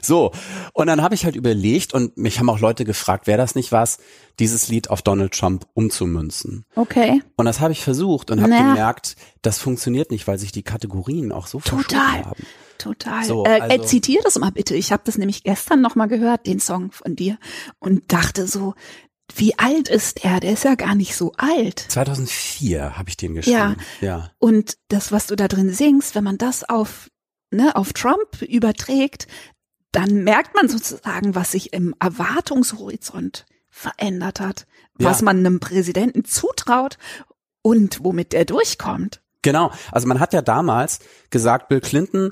So, und dann habe ich halt überlegt und mich haben auch Leute gefragt, wäre das nicht was, dieses Lied auf Donald Trump umzumünzen? Okay. Und das habe ich versucht und habe Na. gemerkt, das funktioniert nicht, weil sich die Kategorien auch so Total. haben. Total. So, äh, also- äh, zitier das mal bitte. Ich habe das nämlich gestern noch mal gehört, den Song von dir, und dachte so, wie alt ist er? Der ist ja gar nicht so alt. 2004 habe ich den geschrieben. Ja. Und das, was du da drin singst, wenn man das auf, ne, auf Trump überträgt, dann merkt man sozusagen, was sich im Erwartungshorizont verändert hat, was Ja. man einem Präsidenten zutraut und womit der durchkommt. Genau. Also man hat ja damals gesagt, Bill Clinton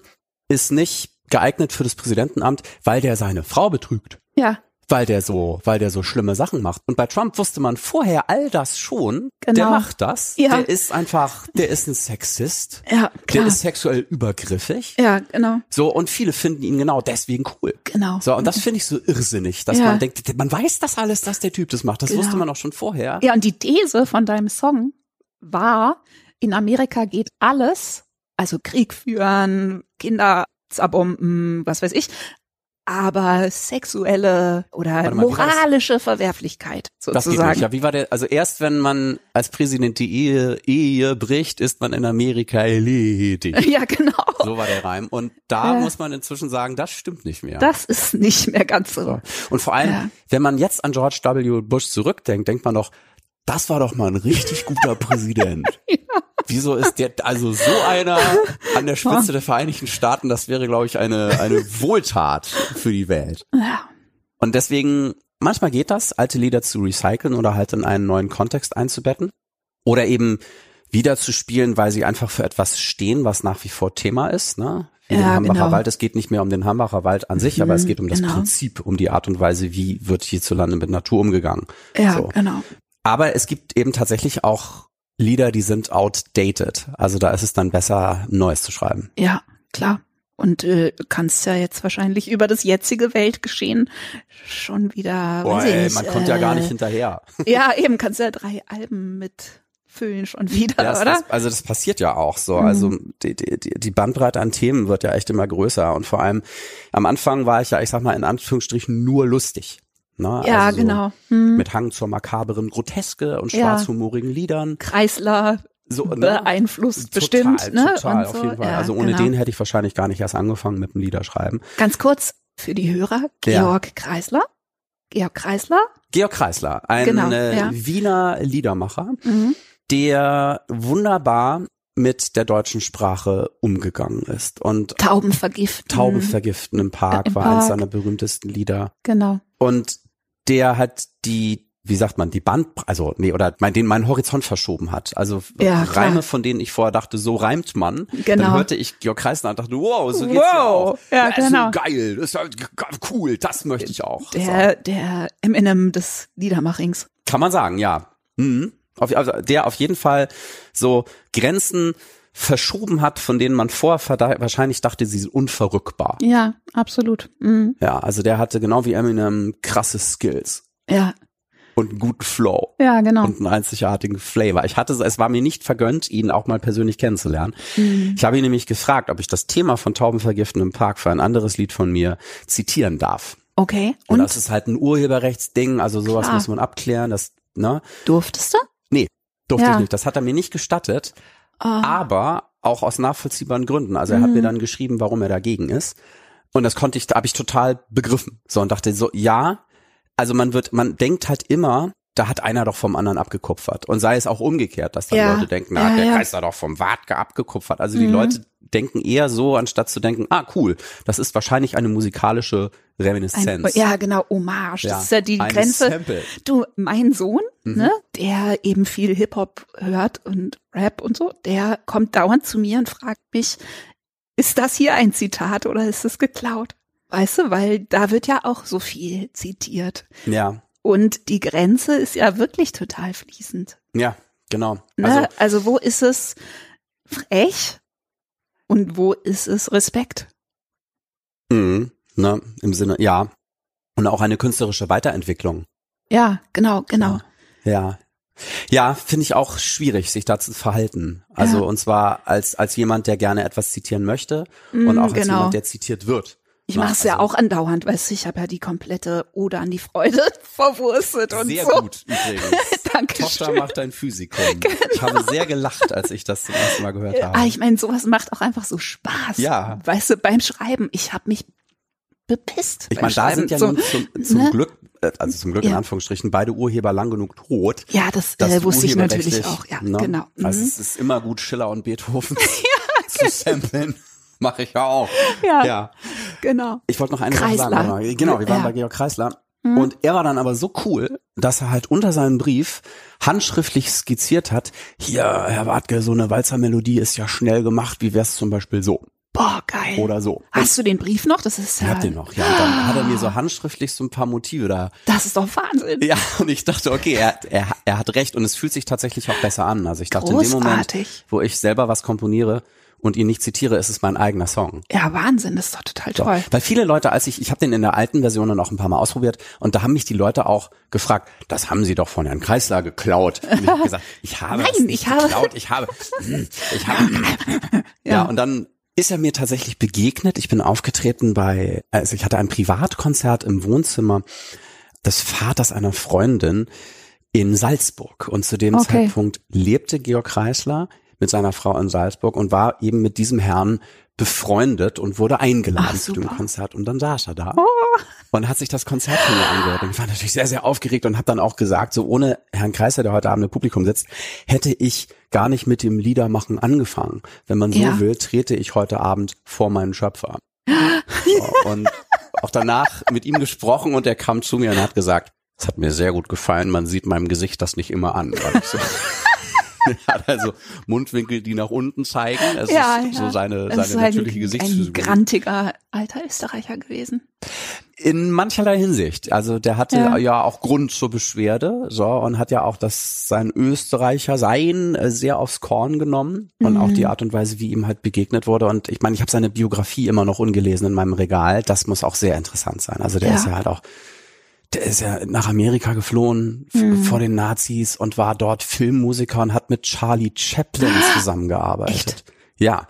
ist nicht geeignet für das Präsidentenamt, weil der seine Frau betrügt. Ja, Weil der so, weil der so schlimme Sachen macht. Und bei Trump wusste man vorher all das schon. Der Genau. macht das. Ja. Der ist einfach, der ist ein Sexist. ja, Der klar. ist sexuell übergriffig. ja, genau, So, und viele finden ihn genau deswegen cool. genau. So, und das finde ich so irrsinnig, dass Ja. man denkt, man weiß das alles, dass der Typ das macht. Das Genau. wusste man auch schon vorher. Ja, und die These von deinem Song war, in Amerika geht alles, also Krieg führen, Kinder zerbomben, was weiß ich, aber sexuelle oder mal, moralische Verwerflichkeit Das geht nicht. sozusagen. Ja, wie war der? Also erst wenn man als Präsident die Ehe, Ehe bricht, ist man in Amerika erledigt. (laughs) Ja, genau. So war der Reim. Und da Ja. muss man inzwischen sagen, das stimmt nicht mehr. Das ist nicht mehr ganz so. So. Und vor allem, Ja. wenn man jetzt an George W. Bush zurückdenkt, denkt man doch, das war doch mal ein richtig guter Präsident. (laughs) Wieso ist der, also so einer an der Spitze der Vereinigten Staaten, das wäre, glaube ich, eine, eine Wohltat für die Welt. Ja, Und deswegen, manchmal geht das, alte Lieder zu recyceln oder halt in einen neuen Kontext einzubetten. Oder eben wieder zu spielen, weil sie einfach für etwas stehen, was nach wie vor Thema ist, ne? Wie den Ja, Hambacher genau. Wald. Es geht nicht mehr um den Hambacher Wald an sich, aber es Mhm, geht um das genau. Prinzip, um die Art und Weise, wie wird hierzulande mit Natur umgegangen. ja, So. genau. Aber es gibt eben tatsächlich auch Lieder, die sind outdated. Also da ist es dann besser, Neues zu schreiben. Ja, klar. Und äh, du kannst ja jetzt wahrscheinlich über das jetzige Weltgeschehen schon wieder. Boah, ey, nicht, man kommt ja gar äh, nicht hinterher. (laughs) Ja, eben kannst ja drei Alben mitfüllen schon wieder, Ja, oder? das, also das passiert ja auch so. Mhm. Also die, die die Bandbreite an Themen wird ja echt immer größer. Und vor allem am Anfang war ich ja, ich sag mal, in Anführungsstrichen nur lustig. Ne? ja, also so genau. Hm. Mit Hang zur makaberen Groteske und Ja. schwarzhumorigen Liedern. Kreisler So, ne? beeinflusst Total, bestimmt, ne? Total, Und auf so. jeden Fall. Ja, also ohne genau. den hätte ich wahrscheinlich gar nicht erst angefangen mit dem Liederschreiben. Ganz kurz für die Hörer, Ja. Georg Kreisler. Georg Kreisler. Georg Kreisler, ein Genau, äh, ja. Wiener Liedermacher, Mhm. der wunderbar mit der deutschen Sprache umgegangen ist. Und Tauben vergiften. Tauben vergiften im Park Im war eines Park. seiner berühmtesten Lieder. Genau. Und der hat die, wie sagt man, die Band, also nee, oder mein, den meinen Horizont verschoben hat. Also Ja, klar. Reime, von denen ich vorher dachte, so reimt man. Genau. Dann hörte ich Georg Kreisler und dachte, wow, so geht's ja Wow. auch. Ja, das ist genau. so geil, das ist ja cool, das möchte ich auch. So. Der, der Eminem des Liedermachings. Kann man sagen, ja. Mhm. Auf, also der auf jeden Fall so Grenzen verschoben hat, von denen man vorher wahrscheinlich dachte, sie sind unverrückbar. Ja, absolut. Mhm. Ja, also der hatte genau wie Eminem krasse Skills Ja, und einen guten Flow ja, genau. und einen einzigartigen Flavor. Ich hatte, es war mir nicht vergönnt, ihn auch mal persönlich kennenzulernen. Mhm. Ich habe ihn nämlich gefragt, ob ich das Thema von Taubenvergiften im Park für ein anderes Lied von mir zitieren darf. Okay. Und Und das ist halt ein Urheberrechtsding, also sowas Klar. muss man abklären, das, ne? durftest du? Durfte Ja. ich nicht. Das hat er mir nicht gestattet. Ah, aber auch aus nachvollziehbaren Gründen. Also er hat Mhm. mir dann geschrieben, warum er dagegen ist. Und das konnte ich, da habe ich total begriffen. So und dachte so, ja, also man wird, man denkt halt immer, da hat einer doch vom anderen abgekupfert. Und sei es auch umgekehrt, dass dann Ja. Leute denken, na, Ja, der ja. Da doch vom Wartke abgekupfert. Also die Mhm. Leute denken eher so, anstatt zu denken, ah cool, das ist wahrscheinlich eine musikalische ein, Reminiszenz. ja, genau, Hommage. Ja, Das ist ja die Grenze. Sample. Du, mein Sohn, Mhm. ne, der eben viel Hip-Hop hört und Rap und so, der kommt dauernd zu mir und fragt mich, ist das hier ein Zitat oder ist es geklaut? Weißt du, weil da wird ja auch so viel zitiert. Ja, Und die Grenze ist ja wirklich total fließend. ja, genau. Ne? Also Also, wo ist es frech und wo ist es Respekt? Mhm, ne, im Sinne, ja. Und auch eine künstlerische Weiterentwicklung. Ja, genau, genau. Ja. Ja, finde ich auch schwierig, sich da zu verhalten. Also Ja. und zwar als als jemand, der gerne etwas zitieren möchte und Mm, auch als genau. jemand, der zitiert wird. Ich mache es ja also auch andauernd, weißt du, ich habe ja die komplette Ode an die Freude (laughs) verwurstet und Sehr so. gut übrigens. (laughs) Dankeschön. Tochter macht dein Physikum. (laughs) Ich habe sehr gelacht, als ich das zum ersten Mal gehört habe. Ah, ich meine, sowas macht auch einfach so Spaß. Ja. Weißt du, beim Schreiben, ich habe mich bepisst. Ich meine, da sind ja so, nun zum, zum ne? Glück, äh, also zum Glück in Ja. Anführungsstrichen, beide Urheber lang genug tot. Ja, das, äh, wusste ich natürlich auch. Ja, ne? genau. Also Mhm. es ist immer gut, Schiller und Beethoven zu samplen. (laughs) Mache ich ja auch. ja, Ja. genau. Ich wollte noch eine Sache sagen. Genau, wir waren Ja. bei Georg Kreisler. Mhm. Und er war dann aber so cool, dass er halt unter seinem Brief handschriftlich skizziert hat, hier, Herr Wartke, so eine Walzermelodie ist ja schnell gemacht, wie wär's zum Beispiel so Boah, geil. oder so. Hast du den Brief noch? Das ist Ich ja, hab den noch, ja. Und dann hat er mir so handschriftlich so ein paar Motive da. das ist doch Wahnsinn. Ja, (laughs) und ich dachte, okay, er, er, er hat recht und es fühlt sich tatsächlich auch besser an. Also ich dachte, in dem Moment, Großartig. wo ich selber was komponiere und ihn nicht zitiere, ist es mein eigener Song. Ja, Wahnsinn, das ist doch total So. toll. Weil viele Leute, als ich, ich habe den in der alten Version dann auch ein paar Mal ausprobiert und da haben mich die Leute auch gefragt, das haben sie doch von Herrn Kreisler geklaut. Und ich habe gesagt, ich habe Nein, ich habe- geklaut, ich habe, ich habe, ja. und dann ist er mir tatsächlich begegnet. Ich bin aufgetreten bei, also ich hatte ein Privatkonzert im Wohnzimmer des Vaters einer Freundin in Salzburg und zu dem Okay. Zeitpunkt lebte Georg Kreisler mit seiner Frau in Salzburg und war eben mit diesem Herrn befreundet und wurde eingeladen Ach, zu dem. Konzert und dann saß er da und hat sich das Konzert von mir angehört. Und ich war natürlich sehr, sehr aufgeregt und habe dann auch gesagt, so ohne Herrn Kreisler, der heute Abend im Publikum sitzt, hätte ich gar nicht mit dem Liedermachen angefangen. Wenn man so Ja. will, trete ich heute Abend vor meinen Schöpfer. So, und auch danach mit ihm gesprochen und er kam zu mir und hat gesagt, es hat mir sehr gut gefallen, man sieht meinem Gesicht das nicht immer an. So, (laughs) hat also Mundwinkel, die nach unten zeigen. Es Ja, ist ja. so seine, Das seine halt natürliche ein Gesichtsphysiologie. grantiger alter Österreicher gewesen. In mancherlei Hinsicht. Also der hatte Ja. ja. auch Grund zur Beschwerde, so und hat ja auch das sein Österreicher Sein sehr aufs Korn genommen und auch Mhm. die Art und Weise, wie ihm halt begegnet wurde. Und ich meine, ich habe seine Biografie immer noch ungelesen in meinem Regal. Das muss auch sehr interessant sein. Also der Ja. ist ja halt auch, der ist ja nach Amerika geflohen Mhm. vor den Nazis und war dort Filmmusiker und hat mit Charlie Chaplin zusammengearbeitet. Echt? Ja.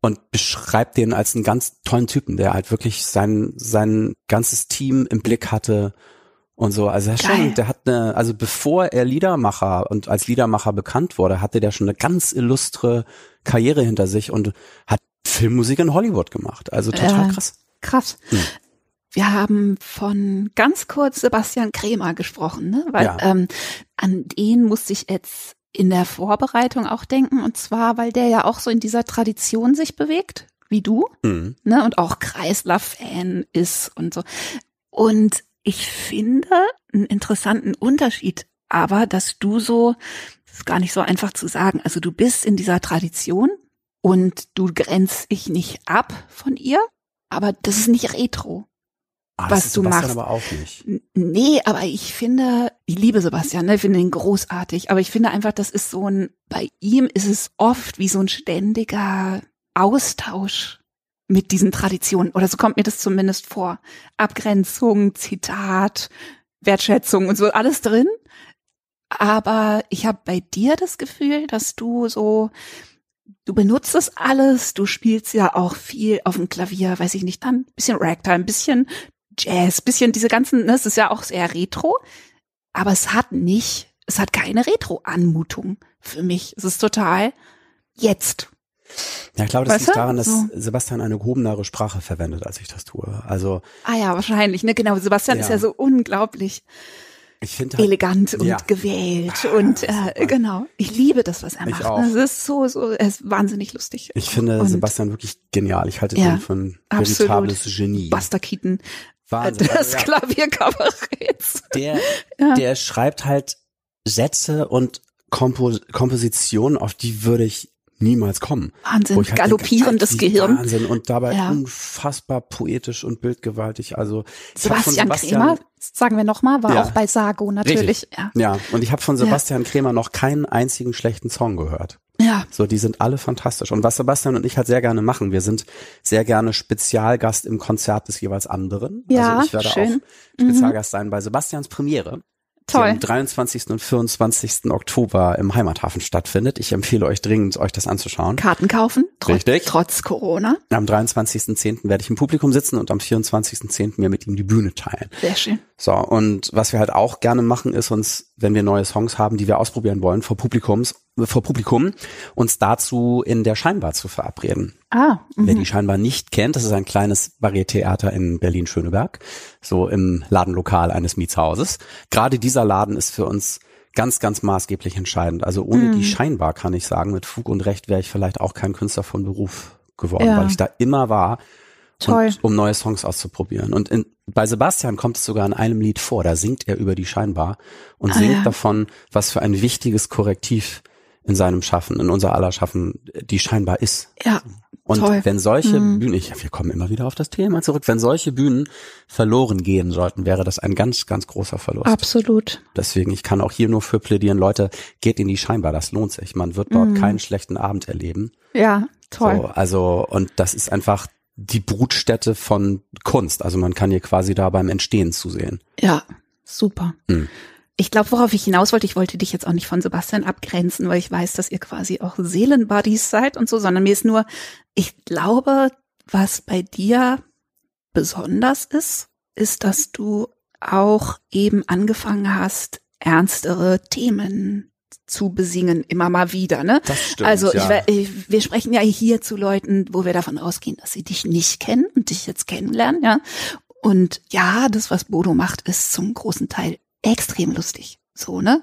Und beschreibt den als einen ganz tollen Typen, der halt wirklich sein, sein ganzes Team im Blick hatte und so. Also er schon, der hat eine, also bevor er Liedermacher und als Liedermacher bekannt wurde, hatte der schon eine ganz illustre Karriere hinter sich und hat Filmmusik in Hollywood gemacht. Also total Ja. krass. Krass. Hm. Wir haben von ganz kurz Sebastian Krämer gesprochen, ne? Weil Ja. ähm, an den musste ich jetzt in der Vorbereitung auch denken. Und zwar, weil der ja auch so in dieser Tradition sich bewegt, wie du, Mhm. ne? Und auch Kreisler-Fan ist und so. Und ich finde einen interessanten Unterschied, aber dass du so, das ist gar nicht so einfach zu sagen, also du bist in dieser Tradition und du grenzt dich nicht ab von ihr, aber das ist nicht retro. Ah, Was das du Sebastian machst. aber auch nicht. Nee, aber ich finde, ich liebe Sebastian, ne? ich finde ihn großartig, aber ich finde einfach, das ist so ein, bei ihm ist es oft wie so ein ständiger Austausch mit diesen Traditionen, oder so kommt mir das zumindest vor. Abgrenzung, Zitat, Wertschätzung und so alles drin. Aber ich habe bei dir das Gefühl, dass du so, du benutzt es alles, du spielst ja auch viel auf dem Klavier, weiß ich nicht, dann ein bisschen Ragtime, ein bisschen Jazz, bisschen diese ganzen, ne, es ist ja auch sehr retro, aber es hat nicht, es hat keine Retro-Anmutung für mich. Es ist total jetzt. Ja, ich glaube, das Weißt liegt du? daran, dass So. Sebastian eine gehobenere Sprache verwendet, als ich das tue. Also Ah ja, wahrscheinlich, ne, genau. Sebastian Ja. ist ja so unglaublich ich finde halt, elegant und Ja. gewählt Ah, und äh, genau. Ich liebe das, was er Ich macht. auch. Es ist so, so, er ist wahnsinnig lustig. ich finde Und Sebastian wirklich genial. Ich halte Ja, ihn für ein veritables Genie. Buster Keaton, Wahnsinn. des Also, ja. Klavierkabaretts. der, (laughs) Ja. der schreibt halt Sätze und Kompo Kompositionen, auf die würde ich niemals kommen. Wahnsinn, halt galoppierendes denke, Gehirn. Wahnsinn und dabei Ja. unfassbar poetisch und bildgewaltig. Also von Sebastian, Krämer, sagen wir nochmal, war Ja. auch bei Sago natürlich. Ja. Ja, und ich habe von Sebastian Krämer noch keinen einzigen schlechten Song gehört. Ja. So, die sind alle fantastisch. Und was Sebastian und ich halt sehr gerne machen, wir sind sehr gerne Spezialgast im Konzert des jeweils anderen. Ja, also ich werde schön. auch Spezialgast sein bei Sebastians Premiere. Die Toll. am 23. und 24. Oktober im Heimathafen stattfindet. Ich empfehle euch dringend, euch das anzuschauen. Karten kaufen. Trotz, Richtig. Trotz Corona. Am 23.10. werde ich im Publikum sitzen und am 24.10. mir mit ihm die Bühne teilen. Sehr schön. So, und was wir halt auch gerne machen, ist uns, wenn wir neue Songs haben, die wir ausprobieren wollen, vor Publikums, vor Publikum, uns dazu in der Scheinbar zu verabreden. Ah, Wer mhm. die Scheinbar nicht kennt, das ist ein kleines Varietheater in Berlin-Schöneberg, so im Ladenlokal eines Mietshauses. Gerade dieser Laden ist für uns ganz, ganz maßgeblich entscheidend. Also ohne Mhm. die Scheinbar kann ich sagen, mit Fug und Recht wäre ich vielleicht auch kein Künstler von Beruf geworden, Ja. weil ich da immer war, Toll. und, um neue Songs auszuprobieren. Und in, bei Sebastian kommt es sogar in einem Lied vor, da singt er über die Scheinbar und Ah, singt ja. davon, was für ein wichtiges Korrektiv in seinem Schaffen, in unser aller Schaffen, die Scheinbar ist. Ja. Und Toll. wenn solche Mhm. Bühnen, ich, wir kommen immer wieder auf das Thema zurück, wenn solche Bühnen verloren gehen sollten, wäre das ein ganz, ganz großer Verlust. Absolut. Deswegen, ich kann auch hier nur für plädieren, Leute, geht in die Scheinbar, das lohnt sich. Man wird dort Mhm. keinen schlechten Abend erleben. Ja, toll. So, also, und das ist einfach die Brutstätte von Kunst. Also man kann hier quasi da beim Entstehen zusehen. Ja, super. Mhm. Ich glaube, worauf ich hinaus wollte, ich wollte dich jetzt auch nicht von Sebastian abgrenzen, weil ich weiß, dass ihr quasi auch Seelenbuddies seid und so, sondern mir ist nur, ich glaube, was bei dir besonders ist, ist, dass du auch eben angefangen hast, ernstere Themen zu besingen, immer mal wieder, ne? Das stimmt. Also ich, ja. wir sprechen ja hier zu Leuten, wo wir davon ausgehen, dass sie dich nicht kennen und dich jetzt kennenlernen, ja. Und ja, das, was Bodo macht, ist zum großen Teil extrem lustig, so ne.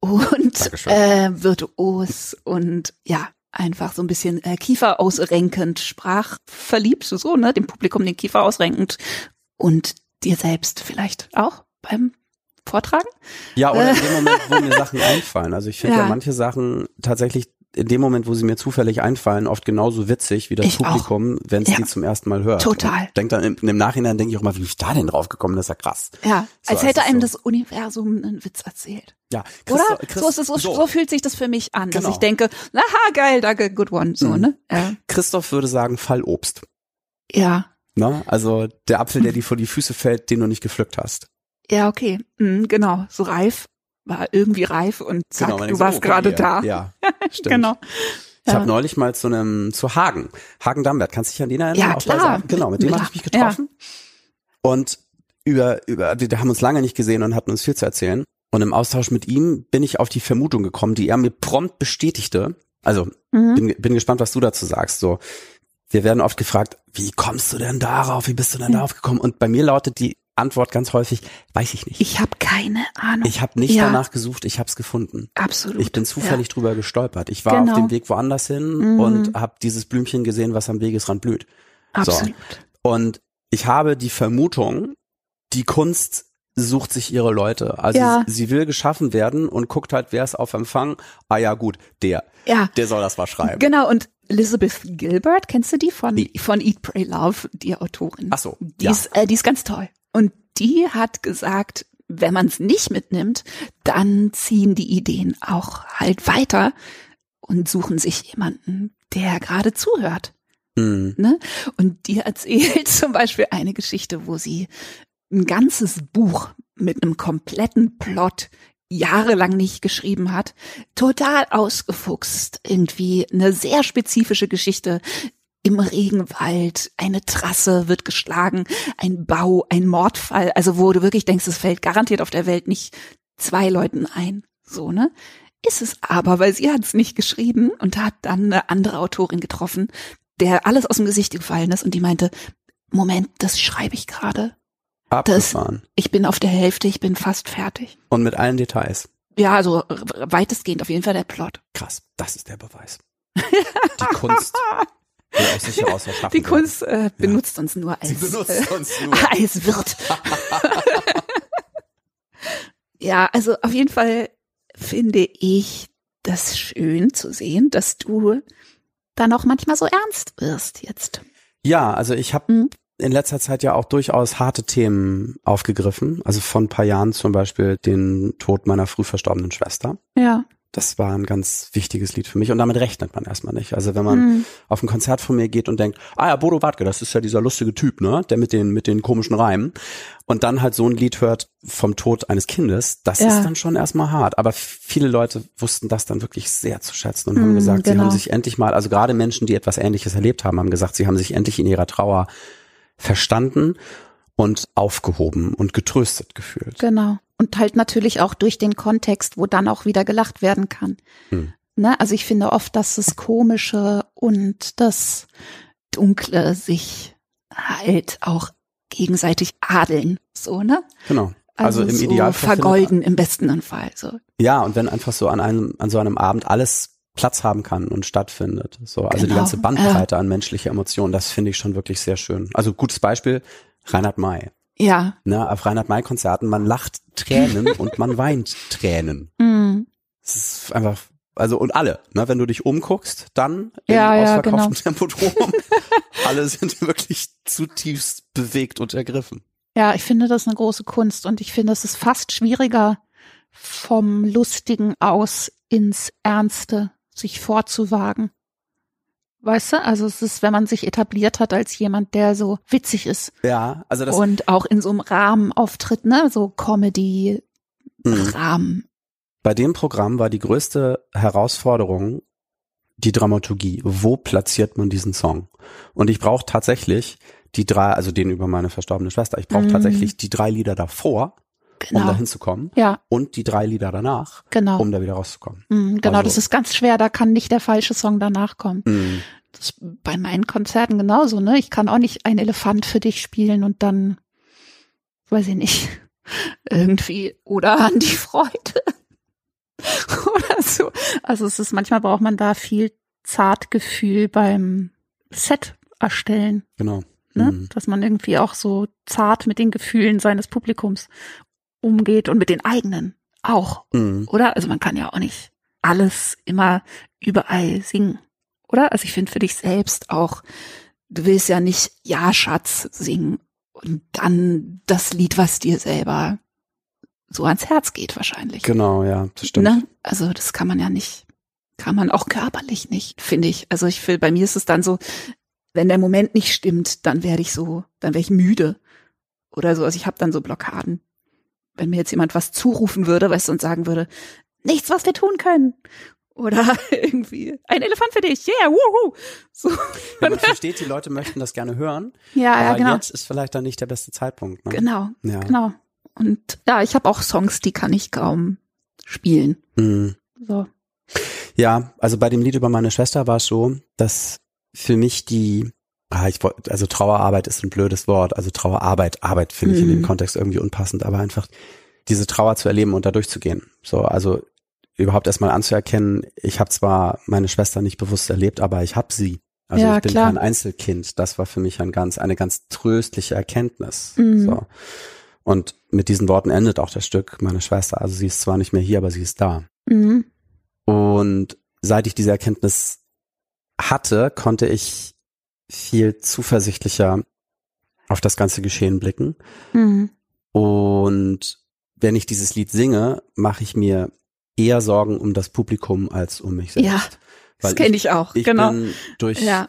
Und Dankeschön. äh, virtuos und ja, einfach so ein bisschen äh, Kiefer ausrenkend, sprachverliebt, so ne, dem Publikum den Kiefer ausrenkend und dir selbst vielleicht auch beim Vortragen. ja, oder in (laughs) dem Moment, wo mir Sachen einfallen. Also ich finde ja. Ja. manche Sachen tatsächlich in dem Moment, wo sie mir zufällig einfallen, oft genauso witzig wie das Ich. Publikum, wenn es Ja. die zum ersten Mal hört. Total. Denk dann im, im Nachhinein denke ich auch mal, wie bin ich da denn drauf gekommen? Das ist ja krass. Ja, So, als hätte also einem so. das Universum einen Witz erzählt. Ja, Oder? Christo- Chris- so, ist es, so, so. fühlt sich das für mich an, dass Genau. ich denke, aha, geil, danke, good one, so, Mhm. ne? Ja. Christoph würde sagen, Fallobst. ja, Ne? Also der Apfel, der dir vor die Füße fällt, den du nicht gepflückt hast. Ja, okay, mhm, genau, so reif, war irgendwie reif und zack, Genau, du so, warst oh, gerade hier. da. Ja, (laughs) stimmt. Genau. Ich Ja. habe neulich mal zu einem zu Hagen, Hagen Dambert, kannst du dich an den erinnern? Ja, klar. Genau, mit dem Ja. habe ich mich getroffen. Und über über wir haben uns lange nicht gesehen und hatten uns viel zu erzählen. Und im Austausch mit ihm bin ich auf die Vermutung gekommen, die er mir prompt bestätigte. Also Mhm. bin, bin gespannt, was du dazu sagst. So, wir werden oft gefragt, wie kommst du denn darauf? Wie bist du denn Mhm. darauf gekommen? Und bei mir lautet die Antwort ganz häufig, weiß ich nicht. Ich habe keine Ahnung. Ich habe nicht Ja. danach gesucht, ich habe es gefunden. Absolut. Ich bin zufällig drüber gestolpert. Ich war Genau. auf dem Weg woanders hin Mhm. und habe dieses Blümchen gesehen, was am Wegesrand blüht. Ja, so. absolut. Und ich habe die Vermutung, die Kunst sucht sich ihre Leute. Also Ja. sie will geschaffen werden und guckt halt, wer ist auf Empfang. Ah ja, gut, der. Ja, Der soll das was schreiben. genau. Und Elizabeth Gilbert, kennst du die von, Nee. von Eat, Pray, Love, die Autorin? Ach so, Die, ja. ist, äh, die ist ganz toll. Und die hat gesagt, wenn man es nicht mitnimmt, dann ziehen die Ideen auch halt weiter und suchen sich jemanden, der gerade zuhört. Mhm. Ne? Und die erzählt (laughs) zum Beispiel eine Geschichte, wo sie ein ganzes Buch mit einem kompletten Plot jahrelang nicht geschrieben hat, total ausgefuchst, irgendwie eine sehr spezifische Geschichte im Regenwald, eine Trasse wird geschlagen, ein Bau, ein Mordfall, also wo du wirklich denkst, es fällt garantiert auf der Welt nicht zwei Leuten ein, so, ne? Ist es aber, weil sie hat es nicht geschrieben und hat dann eine andere Autorin getroffen, der alles aus dem Gesicht gefallen ist und die meinte, Moment, das schreibe ich gerade. Abgefahren. Ich bin auf der Hälfte, ich bin fast fertig. Und mit allen Details. Ja, also weitestgehend auf jeden Fall der Plot. Krass, das ist der Beweis. Die Kunst (laughs) will aus sich heraus (laughs) erschaffen Die. Kunst äh, benutzt uns nur als, Sie benutzt äh, uns nur. (laughs) als Wirt. (laughs) ja, also auf jeden Fall finde ich das schön zu sehen, dass du dann auch manchmal so ernst wirst jetzt. Ja, also ich habe Mhm. in letzter Zeit ja auch durchaus harte Themen aufgegriffen. Also vor ein paar Jahren zum Beispiel den Tod meiner früh verstorbenen Schwester. Ja. Das war ein ganz wichtiges Lied für mich und damit rechnet man erstmal nicht. Also wenn man mhm. auf ein Konzert von mir geht und denkt, ah ja, Bodo Wartke, das ist ja dieser lustige Typ, ne, der mit den mit den komischen Reimen und dann halt so ein Lied hört vom Tod eines Kindes, das ja. ist dann schon erstmal hart. Aber viele Leute wussten das dann wirklich sehr zu schätzen und mhm, haben gesagt, genau. sie haben sich endlich mal, also gerade Menschen, die etwas Ähnliches erlebt haben, haben gesagt, sie haben sich endlich in ihrer Trauer verstanden und aufgehoben und getröstet gefühlt. Genau. Und halt natürlich auch durch den Kontext, wo dann auch wieder gelacht werden kann. Hm. Ne? Also ich finde oft, dass das Komische und das Dunkle sich halt auch gegenseitig adeln. So, ne? Genau. Also, also im so Idealfall. Vergolden im besten Fall. So. Ja, und wenn einfach so an einem, an so einem Abend alles Platz haben kann und stattfindet. So, also genau. die ganze Bandbreite ja. an menschlicher Emotionen, das finde ich schon wirklich sehr schön. Also gutes Beispiel, Reinhard May. Ja. Ne, auf Reinhard May Konzerten, man lacht Tränen (laughs) und man weint Tränen. Mm. Es ist einfach, also und alle, ne, wenn du dich umguckst, dann im ja, ausverkauften ja, genau. Tempodrom, (laughs) alle sind wirklich zutiefst bewegt und ergriffen. Ja, ich finde das eine große Kunst und ich finde, es ist fast schwieriger, vom Lustigen aus ins Ernste sich vorzuwagen. Weißt du, also es ist, wenn man sich etabliert hat als jemand, der so witzig ist. Ja, also das. Und auch in so einem Rahmen auftritt, ne, so Comedy-Rahmen. Mhm. Bei dem Programm war die größte Herausforderung die Dramaturgie. Wo platziert man diesen Song? Und ich brauche tatsächlich die drei, also den über meine verstorbene Schwester, ich brauche mhm. tatsächlich die drei Lieder davor, genau. um da hinzukommen. Ja. Und die drei Lieder danach, genau. um da wieder rauszukommen. Mhm, genau, also, das ist ganz schwer, da kann nicht der falsche Song danach kommen. Mhm. Das ist bei meinen Konzerten genauso, ne? Ich kann auch nicht ein Elefant für dich spielen und dann, weiß ich nicht, (laughs) irgendwie, oder an die Freude. (laughs) oder so. Also es ist, manchmal braucht man da viel Zartgefühl beim Set erstellen. Genau. Ne? Mhm. Dass man irgendwie auch so zart mit den Gefühlen seines Publikums umgeht und mit den eigenen auch. Mhm. Oder? Also man kann ja auch nicht alles immer überall singen. Oder? Also ich finde für dich selbst auch, du willst ja nicht Ja, Schatz singen und dann das Lied, was dir selber so ans Herz geht wahrscheinlich. Genau, ja, das stimmt. Ne? Also das kann man ja nicht, kann man auch körperlich nicht, finde ich. Also ich will, bei mir ist es dann so, wenn der Moment nicht stimmt, dann werde ich so, dann werde ich müde oder so. Also ich habe dann so Blockaden. Wenn mir jetzt jemand was zurufen würde, weißt du, und sagen würde, nichts, was wir tun können. Oder (laughs) irgendwie ein Elefant für dich, yeah, wuhu. So. Ja, man versteht, die Leute möchten das gerne hören. Ja, aber ja, genau. Jetzt ist vielleicht dann nicht der beste Zeitpunkt. Ne? Genau, ja. genau. Und ja, ich habe auch Songs, die kann ich kaum spielen. Mhm. So. Ja, also bei dem Lied über meine Schwester war es so, dass für mich die, ah, ich wollte, also Trauerarbeit ist ein blödes Wort, also Trauerarbeit, Arbeit finde ich in dem mhm. Kontext irgendwie unpassend, aber einfach diese Trauer zu erleben und da durchzugehen. So, also überhaupt erstmal anzuerkennen, ich habe zwar meine Schwester nicht bewusst erlebt, aber ich habe sie. Also ja, ich bin klar. kein Einzelkind. Das war für mich ein ganz, eine ganz tröstliche Erkenntnis. Mhm. So. Und mit diesen Worten endet auch das Stück, meine Schwester. Also sie ist zwar nicht mehr hier, aber sie ist da. Mhm. Und seit ich diese Erkenntnis hatte, konnte ich viel zuversichtlicher auf das ganze Geschehen blicken. Mhm. Und wenn ich dieses Lied singe, mache ich mir eher Sorgen um das Publikum als um mich selbst. Ja, das kenne ich, ich, auch. Ich genau. bin durch ja.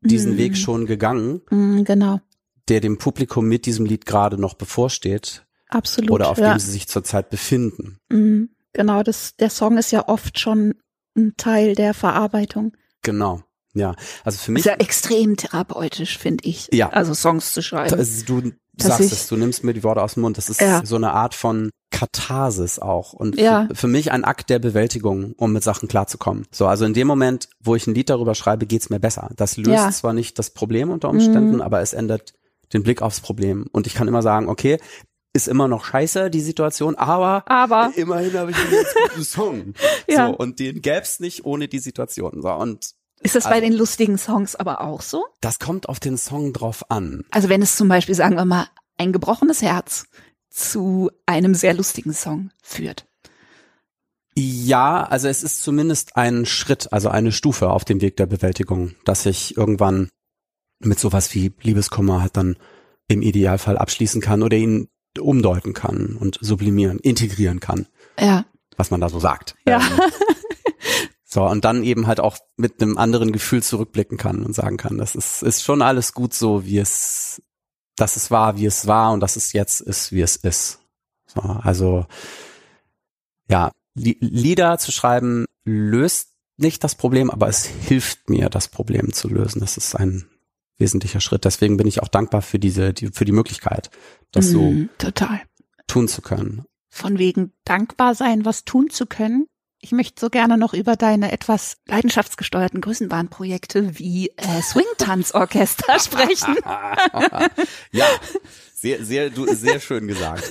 diesen mhm. Weg schon gegangen, mhm, genau. der dem Publikum mit diesem Lied gerade noch bevorsteht. Absolut. Oder auf ja. dem sie sich zurzeit befinden. Mhm, genau, das, der Song ist ja oft schon ein Teil der Verarbeitung. Genau. Ja, also für mich. Ist ja extrem therapeutisch, finde ich. Ja. Also Songs zu schreiben. Also du sagst es, du nimmst mir die Worte aus dem Mund. Das ist ja. so eine Art von Katharsis auch. Und ja. für, für, mich ein Akt der Bewältigung, um mit Sachen klarzukommen. So, also in dem Moment, wo ich ein Lied darüber schreibe, geht's mir besser. Das löst ja. zwar nicht das Problem unter Umständen, mhm. aber es ändert den Blick aufs Problem. Und ich kann immer sagen, okay, ist immer noch scheiße, die Situation, aber, aber. immerhin habe ich einen guten Song. (laughs) ja. So, und den gäb's nicht ohne die Situation. So, und ist das also, bei den lustigen Songs aber auch so? Das kommt auf den Song drauf an. Also wenn es zum Beispiel, sagen wir mal, ein gebrochenes Herz zu einem sehr lustigen Song führt. Ja, also es ist zumindest ein Schritt, also eine Stufe auf dem Weg der Bewältigung, dass ich irgendwann mit sowas wie Liebeskummer halt dann im Idealfall abschließen kann oder ihn umdeuten kann und sublimieren, integrieren kann. Ja. was man da so sagt. Ja. Ähm, (laughs) so, und dann eben halt auch mit einem anderen Gefühl zurückblicken kann und sagen kann, das ist, ist schon alles gut so, wie es, dass es war, wie es war und dass es jetzt ist, wie es ist. So, also, ja, Lieder zu schreiben löst nicht das Problem, aber es hilft mir, das Problem zu lösen. Das ist ein wesentlicher Schritt. Deswegen bin ich auch dankbar für diese, die, für die Möglichkeit, das mm, so mhm, total tun zu können. Von wegen dankbar sein, was tun zu können. Ich möchte so gerne noch über deine etwas leidenschaftsgesteuerten Größenbahnprojekte wie äh, Swing-Tanzorchester (laughs) sprechen. ja, sehr, sehr, du, sehr schön gesagt.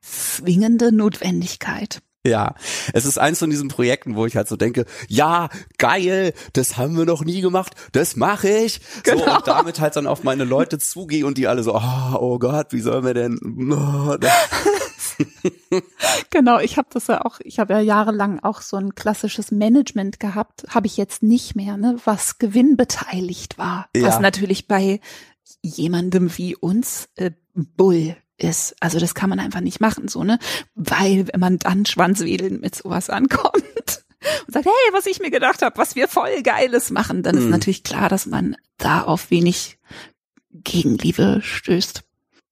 Zwingende Notwendigkeit. Ja, es ist eins von diesen Projekten, wo ich halt so denke, ja, geil, das haben wir noch nie gemacht, das mache ich. Genau. So, und damit halt dann auf meine Leute zugehe und die alle so, oh, oh Gott, wie sollen wir denn? Oh, (laughs) genau, ich habe das ja auch, ich habe ja jahrelang auch so ein klassisches Management gehabt, habe ich jetzt nicht mehr, ne, was gewinnbeteiligt war. Ja. Was natürlich bei jemandem wie uns äh, Bull ist. Also das kann man einfach nicht machen, so, ne? Weil wenn man dann schwanzwedelnd mit sowas ankommt (laughs) und sagt, hey, was ich mir gedacht habe, was wir voll Geiles machen, dann mhm. ist natürlich klar, dass man da auf wenig Gegenliebe stößt.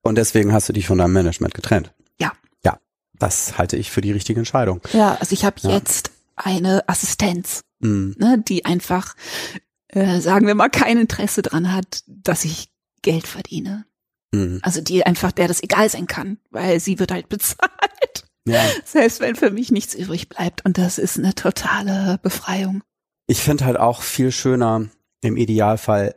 Und deswegen hast du dich von deinem Management getrennt. Ja. Das halte ich für die richtige Entscheidung. Ja, also ich habe ja. jetzt eine Assistenz, mhm. ne, die einfach, äh, sagen wir mal, kein Interesse dran hat, dass ich Geld verdiene. Mhm. Also die einfach, der das egal sein kann, weil sie wird halt (laughs) bezahlt. Ja. Selbst wenn für mich nichts übrig bleibt. Und das ist eine totale Befreiung. Ich finde halt auch viel schöner, im Idealfall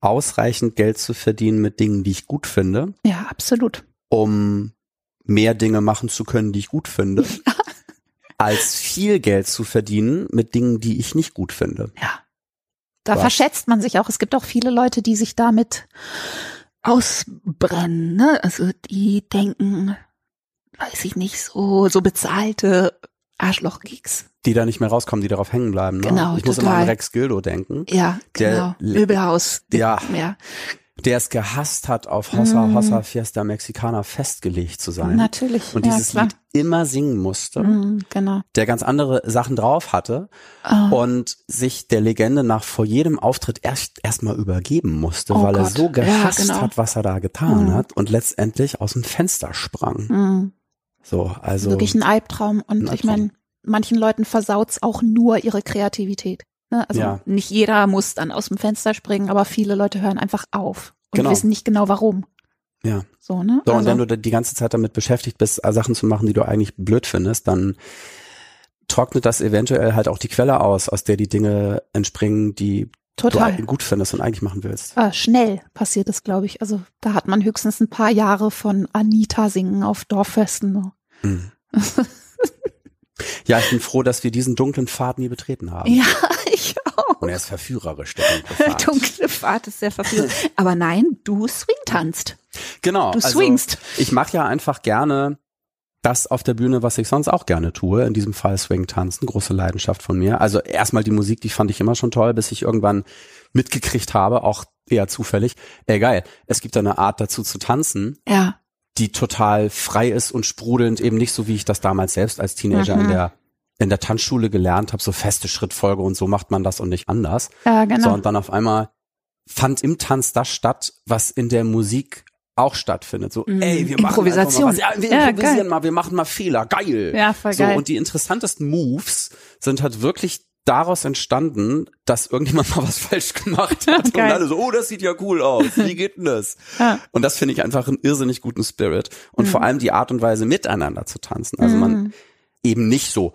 ausreichend Geld zu verdienen mit Dingen, die ich gut finde. Ja, absolut. Um mehr Dinge machen zu können, die ich gut finde. (laughs) als viel Geld zu verdienen mit Dingen, die ich nicht gut finde. Ja. Da Was? verschätzt man sich auch. Es gibt auch viele Leute, die sich damit ausbrennen, ne? Also die denken, weiß ich nicht, so, so bezahlte Arschloch-Geeks. Die da nicht mehr rauskommen, die darauf hängen bleiben. Ne? Genau, Ich muss immer an Rex Gildo denken. Ja, genau. Möbelhaus. Ja. Mehr der es gehasst hat, auf Hossa mm. Hossa Fiesta Mexicana festgelegt zu sein. Natürlich. Und dieses ja, Lied immer singen musste. Mm, genau. Der ganz andere Sachen drauf hatte oh. und sich der Legende nach vor jedem Auftritt erst erstmal übergeben musste, oh weil Gott. er so gehasst ja, genau. hat, was er da getan mm. hat und letztendlich aus dem Fenster sprang. Mm. So, also. Wirklich ein Albtraum. Und ein Albtraum. ich meine, manchen Leuten versaut's auch nur ihre Kreativität. Ne? Also ja. nicht jeder muss dann aus dem Fenster springen, aber viele Leute hören einfach auf und genau. wissen nicht genau warum. Ja. So, ne? So, also. und wenn du die ganze Zeit damit beschäftigt bist, Sachen zu machen, die du eigentlich blöd findest, dann trocknet das eventuell halt auch die Quelle aus, aus der die Dinge entspringen, die Total. du gut findest und eigentlich machen willst. Äh, schnell passiert es, glaube ich. Also da hat man höchstens ein paar Jahre von Anita singen auf Dorffesten. Mhm. (laughs) ja, ich bin froh, dass wir diesen dunklen Pfad nie betreten haben. Ja, (laughs) ich auch. Und er ist verführerisch, der dunkle Pfad. (laughs) dunkle Pfad ist sehr verführerisch. Aber nein, du swing tanzt. Genau. Du also swingst. Ich mache ja einfach gerne das auf der Bühne, was ich sonst auch gerne tue. In diesem Fall Swing tanzen, große Leidenschaft von mir. Also erstmal die Musik, die fand ich immer schon toll, bis ich irgendwann mitgekriegt habe, auch eher zufällig. Ey, geil. Es gibt eine Art dazu zu tanzen. Ja die total frei ist und sprudelnd, eben nicht so wie ich das damals selbst als Teenager mhm. in der in der Tanzschule gelernt habe, so feste Schrittfolge und so macht man das und nicht anders. Ja, genau. So, und dann auf einmal fand im Tanz das statt, was in der Musik auch stattfindet. So, mm, ey, wir machen Improvisation. Mal was. Ja, wir ja, improvisieren geil. mal, wir machen mal Fehler. Geil. Ja, voll so, geil. Und die interessantesten Moves sind halt wirklich daraus entstanden, dass irgendjemand (laughs) mal was falsch gemacht hat und alle so, oh, das sieht ja cool aus. Wie geht denn das? (laughs) Ja. Und das finde ich einfach einen irrsinnig guten Spirit und mhm. vor allem die Art und Weise miteinander zu tanzen. Also man mhm. eben nicht so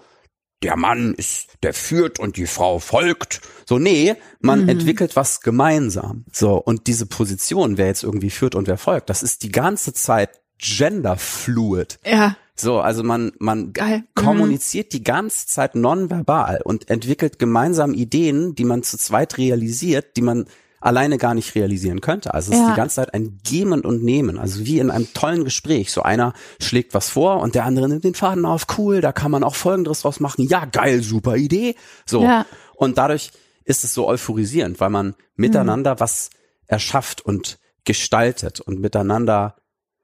der Mann ist, der führt und die Frau folgt. So, nee, man mhm. entwickelt was gemeinsam. So, und diese Position, wer jetzt irgendwie führt und wer folgt, das ist die ganze Zeit genderfluid. Ja. So, also man, man Geil. Mhm. kommuniziert mhm. die ganze Zeit nonverbal und entwickelt gemeinsam Ideen, die man zu zweit realisiert, die man alleine gar nicht realisieren könnte. Also es ja. ist die ganze Zeit ein Geben und Nehmen, also wie in einem tollen Gespräch. So einer schlägt was vor und der andere nimmt den Faden auf, cool, da kann man auch Folgendes draus machen. Ja, geil, super Idee. So. Ja. Und dadurch ist es so euphorisierend, weil man miteinander mhm. was erschafft und gestaltet und miteinander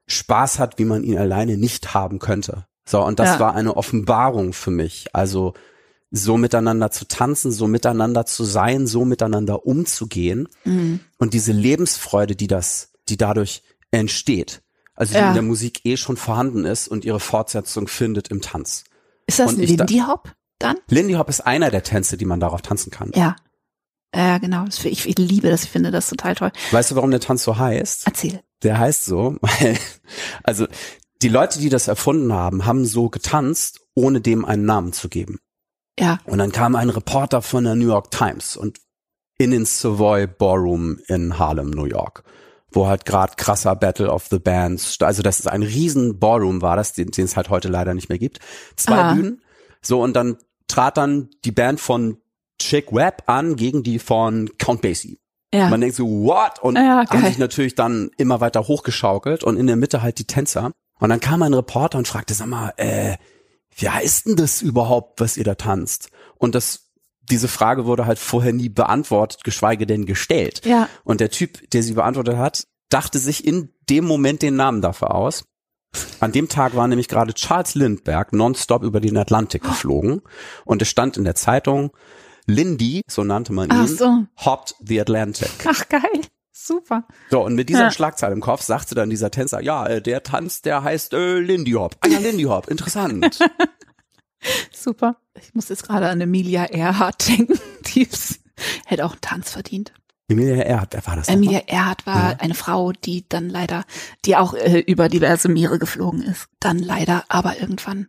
Spaß hat, wie man ihn alleine nicht haben könnte. So, und das Ja. war eine Offenbarung für mich. Also so miteinander zu tanzen, so miteinander zu sein, so miteinander umzugehen Mhm. und diese Lebensfreude, die das, die dadurch entsteht. Also die Ja. in der Musik eh schon vorhanden ist und ihre Fortsetzung findet im Tanz. Ist das Und ich da- Lindy Hop dann? Lindy Hop ist einer der Tänze, die man darauf tanzen kann. Ja. Ja, genau. Das, ich, ich liebe das, ich finde das total toll. Weißt du, warum der Tanz so heißt? Erzähl. Der heißt so, (laughs) weil, also die Leute, die das erfunden haben, haben so getanzt, ohne dem einen Namen zu geben. Ja. Und dann kam ein Reporter von der New York Times und in den Savoy Ballroom in Harlem, New York, wo halt gerade krasser Battle of the Bands, also das ist ein riesen Ballroom war das, den es halt heute leider nicht mehr gibt. Zwei Ah. Bühnen. So und dann trat dann die Band von Chick Webb an gegen die von Count Basie. Ja. Man denkt so, what? Und Ja, haben sich natürlich dann immer weiter hochgeschaukelt und in der Mitte halt die Tänzer. Und dann kam ein Reporter und fragte, sag mal, äh, wie heißt denn das überhaupt, was ihr da tanzt? Und das, diese Frage wurde halt vorher nie beantwortet, geschweige denn gestellt. ja. Und der Typ, der sie beantwortet hat, dachte sich in dem Moment den Namen dafür aus. An dem Tag war nämlich gerade Charles Lindbergh nonstop über den Atlantik geflogen. Und es stand in der Zeitung, Lindy, so nannte man ihn, so. hopped the Atlantic. Ach, geil. Super. So, und mit dieser Ja. Schlagzeile im Kopf sagte dann dieser Tänzer, ja, äh, der Tanz, der heißt äh, Lindy Hop. Ah ja, Lindy Hop, interessant. (laughs) Super. Ich muss jetzt gerade an Emilia Earhart denken. (laughs) Die hätte auch einen Tanz verdient. Emilia Earhart, wer war das? Emilia Earhart war Ja. eine Frau, die dann leider, die auch äh, über diverse Meere geflogen ist, dann leider aber irgendwann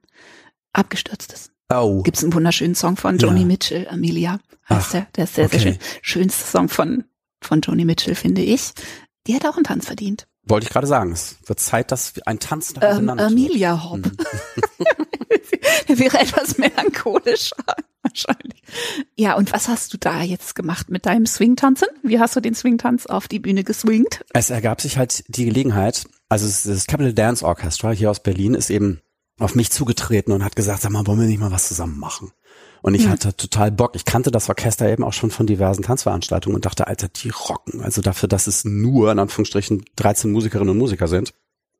abgestürzt ist. Oh, Gibt es einen wunderschönen Song von Joni Ja. Mitchell, Amelia heißt Ach, der. Der ist sehr, okay. sehr schön. Schönste Song von, von Joni Mitchell, finde ich. Die hätte auch einen Tanz verdient. wollte ich gerade sagen. Es wird Zeit, dass ein Tanz nach Ähm. Amelia Hop. Mhm. (laughs) Der wäre etwas melancholischer, (laughs) wahrscheinlich. Ja, und was hast du da jetzt gemacht mit deinem Swing-Tanzen? Wie hast du den Swing-Tanz auf die Bühne geswingt? Es ergab sich halt die Gelegenheit, also das Capital Dance Orchestra hier aus Berlin ist eben auf mich zugetreten und hat gesagt, sag mal, wollen wir nicht mal was zusammen machen? Und ich Hm. hatte total Bock. Ich kannte das Orchester eben auch schon von diversen Tanzveranstaltungen und dachte, Alter, die rocken. Also dafür, dass es nur, in Anführungsstrichen, 13 Musikerinnen und Musiker sind,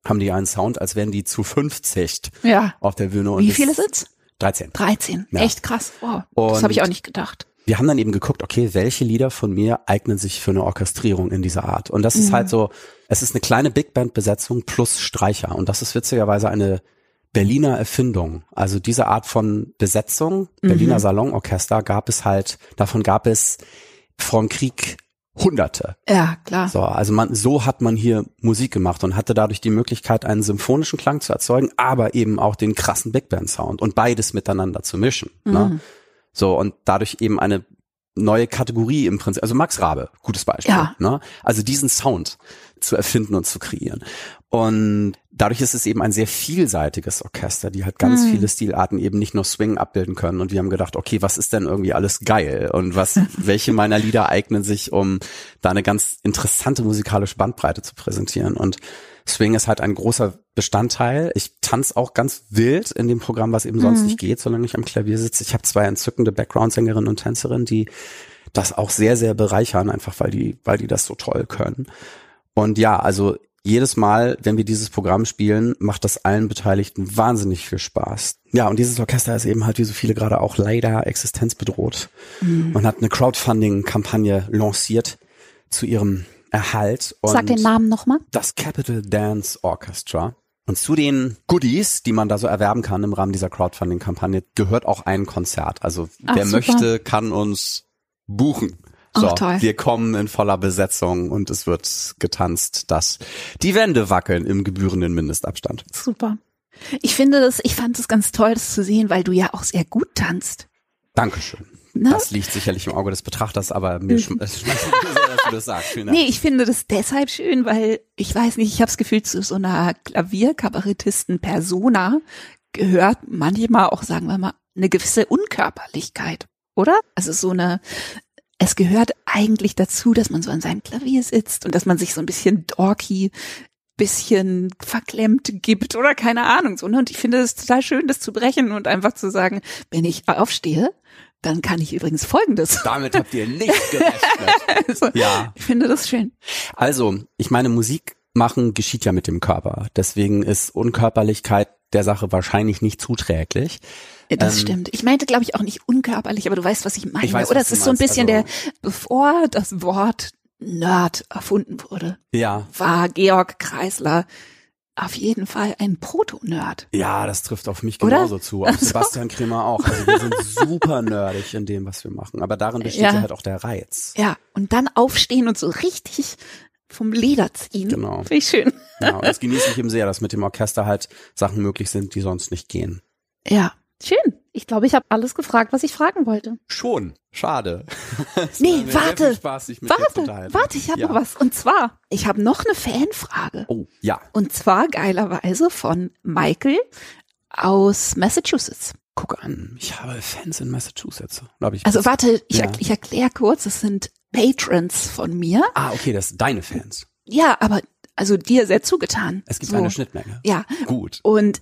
haben die einen Sound, als wären die zu 50 Ja. auf der Bühne. Und Wie viele sind's? 13. 13. Ja. Echt krass. Wow. das habe ich auch nicht gedacht. wir haben dann eben geguckt, okay, welche Lieder von mir eignen sich für eine Orchestrierung in dieser Art? Und das ist Mhm. halt so, es ist eine kleine Big Band Besetzung plus Streicher. Und das ist witzigerweise eine Berliner Erfindung. Also diese Art von Besetzung, Berliner Mhm. Salonorchester gab es halt, davon gab es vom Krieg Hunderte. Ja, klar. So, also man, so hat man hier Musik gemacht und hatte dadurch die Möglichkeit, einen symphonischen Klang zu erzeugen, aber eben auch den krassen Big Band Sound und beides miteinander zu mischen. Ne? Mhm. So, und dadurch eben eine neue Kategorie im Prinzip, also Max Rabe, gutes Beispiel. Ja. Ne? Also diesen Sound zu erfinden und zu kreieren. Und dadurch ist es eben ein sehr vielseitiges Orchester, die halt ganz Mhm. viele Stilarten eben nicht nur Swing abbilden können. Und wir haben gedacht, okay, was ist denn irgendwie alles geil? Und was, (laughs) welche meiner Lieder eignen sich, um da eine ganz interessante musikalische Bandbreite zu präsentieren? Und Swing ist halt ein großer Bestandteil. Ich tanze auch ganz wild in dem Programm, was eben sonst Mhm. nicht geht, solange ich am Klavier sitze. Ich habe zwei entzückende Background-Sängerinnen und Tänzerinnen, die das auch sehr, sehr bereichern, einfach weil die, weil die das so toll können. Und ja, also jedes Mal, wenn wir dieses Programm spielen, macht das allen Beteiligten wahnsinnig viel Spaß. Ja, und dieses Orchester ist eben halt wie so viele gerade auch leider existenzbedroht Mhm. und hat eine Crowdfunding-Kampagne lanciert zu ihrem Erhalt. Und Sag den Namen nochmal. das Capital Dance Orchestra. Und zu den Goodies, die man da so erwerben kann im Rahmen dieser Crowdfunding-Kampagne, gehört auch ein Konzert. Also Ach, wer super. möchte, kann uns buchen. So, Ach, wir kommen in voller Besetzung und es wird getanzt, dass die Wände wackeln im gebührenden Mindestabstand. Super. Ich finde das, ich fand es ganz toll, das zu sehen, weil du ja auch sehr gut tanzt. Dankeschön. Ne? Das liegt sicherlich im Auge des Betrachters, aber mir (laughs) es schmeckt mir sehr, dass du das sagst. Vielen Dank. Nee, ich finde das deshalb schön, weil ich weiß nicht, ich habe das Gefühl, zu so einer Klavierkabarettisten-Persona gehört manchmal auch, sagen wir mal, eine gewisse Unkörperlichkeit, oder? Also so eine, es gehört eigentlich dazu, dass man so an seinem Klavier sitzt und dass man sich so ein bisschen dorky, bisschen verklemmt gibt oder keine Ahnung so. Ne? Und ich finde es total schön, das zu brechen und einfach zu sagen, wenn ich aufstehe, dann kann ich übrigens Folgendes. (laughs) Damit habt ihr nicht gerechnet. Also, Ja. Ich finde das schön. Also, ich meine, Musik machen geschieht ja mit dem Körper. Deswegen ist Unkörperlichkeit der Sache wahrscheinlich nicht zuträglich. Das Ähm, stimmt. Ich meinte, glaube ich, auch nicht unkörperlich, aber du weißt, was ich meine. Ich weiß, Oder es ist so ein bisschen Also- der, bevor das Wort Nerd erfunden wurde, Ja, war Georg Kreisler auf jeden Fall ein Proto-Nerd. ja, das trifft auf mich Oder? genauso zu. Auf (laughs) Also- Sebastian Kremer auch. Also wir sind super nerdig in dem, was wir machen. Aber darin besteht Ja. ja halt auch der Reiz. Ja, und dann aufstehen und so richtig vom Leder ziehen. Genau. Finde ich schön. Ja, und das genieße ich eben sehr, dass mit dem Orchester halt Sachen möglich sind, die sonst nicht gehen. Ja, schön. Ich glaube, ich habe alles gefragt, was ich fragen wollte. Schon. Schade. (laughs) Es Nee, warte. Spaß, sich mit dir zu Warte, warte, ich habe Ja. noch was. Und zwar, ich habe noch eine Fanfrage. Oh, ja. Und zwar geilerweise von Michael aus Massachusetts. Guck an, ich habe Fans in Massachusetts. Glaube ich. Also warte, ich, Ja. er, ich erkläre kurz, es sind Patrons von mir. ah, okay, das sind deine Fans. Ja, aber also dir sehr zugetan. Es gibt So. eine Schnittmenge. Ja, Gut. und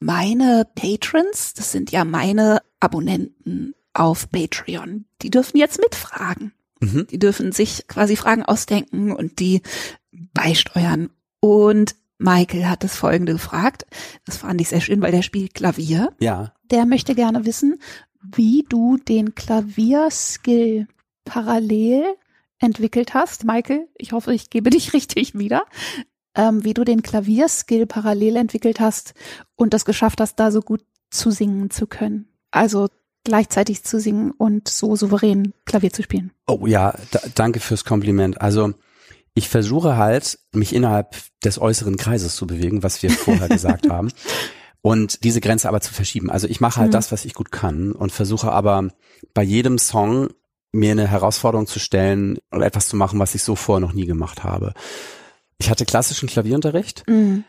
meine Patrons, das sind ja meine Abonnenten auf Patreon, die dürfen jetzt mitfragen. Mhm. Die dürfen sich quasi Fragen ausdenken und die beisteuern. Und Michael hat das folgende gefragt. Das fand ich sehr schön, weil der spielt Klavier. Ja. Der möchte gerne wissen, wie du den Klavierskill parallel entwickelt hast. Michael, ich hoffe, ich gebe dich (laughs) richtig wieder. Ähm, wie du den Klavierskill parallel entwickelt hast und das geschafft hast, da so gut zu singen zu können. Also gleichzeitig zu singen und so souverän Klavier zu spielen. Oh ja, da, danke fürs Kompliment. Also ich versuche halt, mich innerhalb des äußeren Kreises zu bewegen, was wir vorher (laughs) gesagt haben. Und diese Grenze aber zu verschieben. Also ich mache halt Mhm. das, was ich gut kann und versuche aber bei jedem Song mir eine Herausforderung zu stellen oder etwas zu machen, was ich so vorher noch nie gemacht habe. Ich hatte klassischen Klavierunterricht Mhm.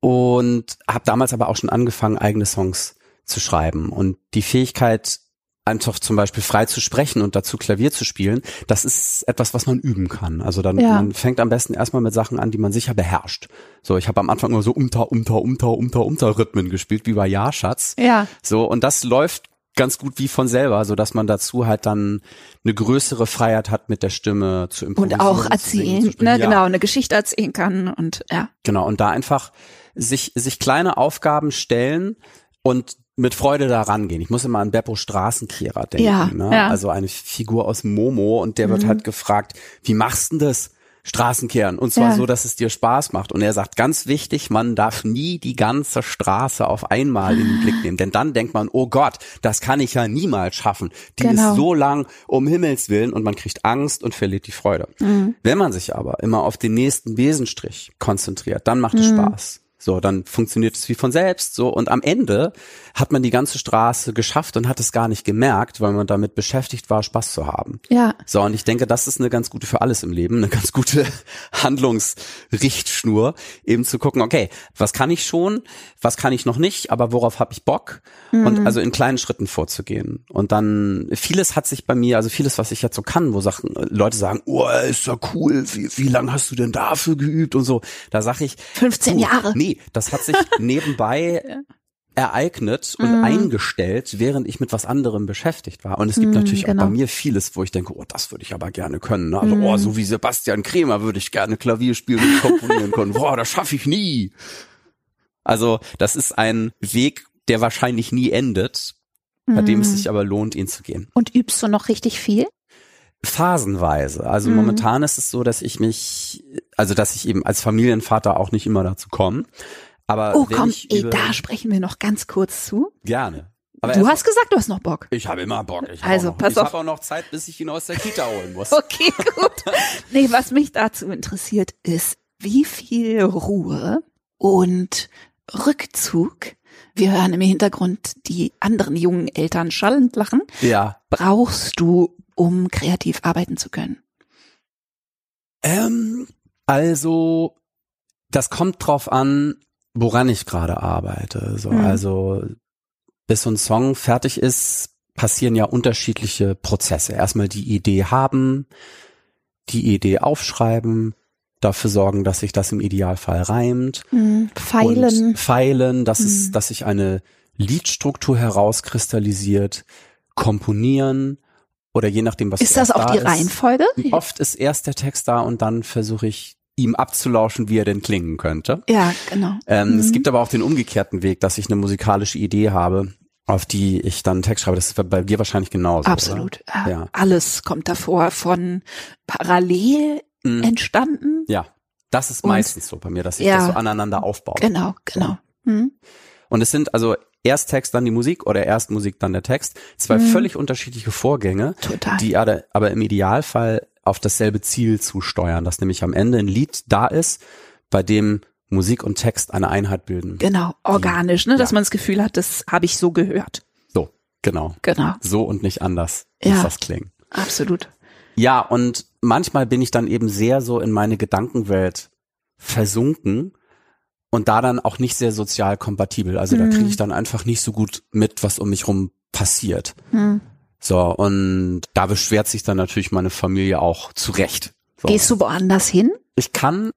und habe damals aber auch schon angefangen, eigene Songs zu schreiben. Und die Fähigkeit, einfach zum Beispiel frei zu sprechen und dazu Klavier zu spielen, das ist etwas, was man üben kann. Also dann Ja. man fängt am besten erstmal mit Sachen an, die man sicher beherrscht. So, ich habe am Anfang nur so umter, umter, umter, umter, umter Rhythmen gespielt, wie bei Ja-Schatz. Ja, So, und das läuft ganz gut wie von selber, so dass man dazu halt dann eine größere Freiheit hat, mit der Stimme zu und improvisieren. auch zu singen, erzählen, zu sprechen. ne, Ja. genau, eine Geschichte erzählen kann und ja. Genau, und da einfach sich, sich kleine Aufgaben stellen und mit Freude da rangehen. Ich muss immer an Beppo Straßenkehrer denken. Ja, ne? ja. Also eine Figur aus Momo und der wird Mhm. halt gefragt, wie machst denn das? Straßenkehren. Und zwar Ja. so, dass es dir Spaß macht. Und er sagt, ganz wichtig, man darf nie die ganze Straße auf einmal in den Blick nehmen. Denn dann denkt man, oh Gott, das kann ich ja niemals schaffen. Die Genau. ist so lang, um Himmels Willen. Und man kriegt Angst und verliert die Freude. Mhm. Wenn man sich aber immer auf den nächsten Besenstrich konzentriert, dann macht es Mhm. Spaß. So, dann funktioniert es wie von selbst. So, und am Ende hat man die ganze Straße geschafft und hat es gar nicht gemerkt, weil man damit beschäftigt war, Spaß zu haben. Ja, So, und ich denke, das ist eine ganz gute für alles im Leben, eine ganz gute (laughs) Handlungsrichtschnur, eben zu gucken, okay, was kann ich schon, was kann ich noch nicht, aber worauf habe ich Bock? Und also in kleinen Schritten vorzugehen. Und dann, vieles hat sich bei mir, also vieles, was ich jetzt so kann, wo Sachen, Leute sagen, oh, ist ja cool, wie, wie lange hast du denn dafür geübt und so, da sag ich, 15 du, Jahre. Nee, das hat sich (laughs) nebenbei ereignet und eingestellt, während ich mit was anderem beschäftigt war. Und es gibt Mhm, natürlich genau. auch bei mir vieles, wo ich denke, oh, das würde ich aber gerne können. ne? Also, oh, so wie Sebastian Kremer würde ich gerne Klavier spielen und komponieren können. (laughs) Boah, das schaffe ich nie. Also, das ist ein Weg, der wahrscheinlich nie endet, bei dem es Mhm. sich aber lohnt, ihn zu gehen. Und übst du noch richtig viel? Phasenweise. Also Mhm. momentan ist es so, dass ich mich, also dass ich eben als Familienvater auch nicht immer dazu komme. Aber Oh komm, ich ey, da sprechen wir noch ganz kurz zu. gerne. Aber du hast gesagt, du hast noch Bock. ich habe immer Bock. Ich Also, noch, pass ich auf. habe auch noch Zeit, bis ich ihn aus der Kita holen muss. (laughs) Okay, gut. nee, was mich dazu interessiert, ist, wie viel Ruhe und Rückzug, wir hören im Hintergrund die anderen jungen Eltern schallend lachen, Ja. brauchst du, um kreativ arbeiten zu können? Ähm, also, das kommt drauf an, woran ich gerade arbeite. So, Mhm. also, bis so ein Song fertig ist, passieren ja unterschiedliche Prozesse. Erstmal die Idee haben, die Idee aufschreiben, dafür sorgen, dass sich das im Idealfall reimt. Hm, Pfeilen. Und feilen, dass Mhm. es, dass sich eine Liedstruktur herauskristallisiert, komponieren oder je nachdem, was Ist das auch da die ist. Reihenfolge? Oft ist erst der Text da und dann versuche ich ihm abzulauschen, wie er denn klingen könnte. Ja, genau. Ähm, Mhm. Es gibt aber auch den umgekehrten Weg, dass ich eine musikalische Idee habe, auf die ich dann einen Text schreibe. Das ist bei dir wahrscheinlich genauso. Absolut. Äh, Ja. Alles kommt davor von parallel Mhm. entstanden. Ja, das ist Und- meistens so bei mir, dass ich Ja. das so aneinander aufbaue. Genau, genau. Mhm. Und es sind also erst Text, dann die Musik oder erst Musik, dann der Text. Zwei Mhm. völlig unterschiedliche Vorgänge, Total. die aber, im Idealfall auf dasselbe Ziel zusteuern, dass nämlich am Ende ein Lied da ist, bei dem Musik und Text eine Einheit bilden. Genau, organisch, ne, dass Ja. man das Gefühl hat, das habe ich so gehört. So, genau. Genau, So und nicht anders Ja. muss das klingen. absolut. Ja, und manchmal bin ich dann eben sehr so in meine Gedankenwelt versunken und da dann auch nicht sehr sozial kompatibel. Also da Mhm. kriege ich dann einfach nicht so gut mit, was um mich rum passiert. Hm. So, und da beschwert sich dann natürlich meine Familie auch zurecht. So. Gehst du woanders hin? Ich kann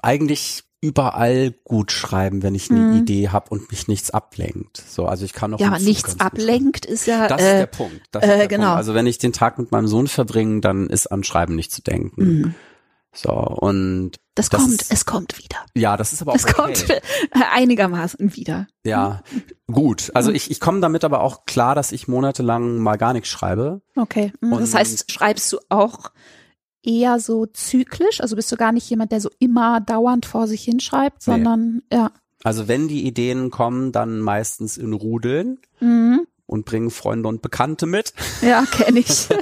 eigentlich überall gut schreiben, wenn ich eine Mhm. Idee habe und mich nichts ablenkt. So, also ich kann auch Ja, aber nichts ablenkt ist ja. Das ist äh, der Punkt. Das ist äh, der genau. Punkt. Also wenn ich den Tag mit meinem Sohn verbringe, dann ist an Schreiben nicht zu denken. So, und das, Das kommt, ist- es kommt wieder. ja, das ist aber auch Es okay. kommt (laughs) einigermaßen wieder. Ja, gut. Also ich, ich komme damit aber auch klar, dass ich monatelang mal gar nichts schreibe. Okay. Mhm. Das Und- heißt, schreibst du auch eher so zyklisch? Also bist du gar nicht jemand, der so immer dauernd vor sich hinschreibt, Nee. sondern ja. Also wenn die Ideen kommen, dann meistens in Rudeln Mhm. Und bringen Freunde und Bekannte mit. Ja, kenne ich. (laughs)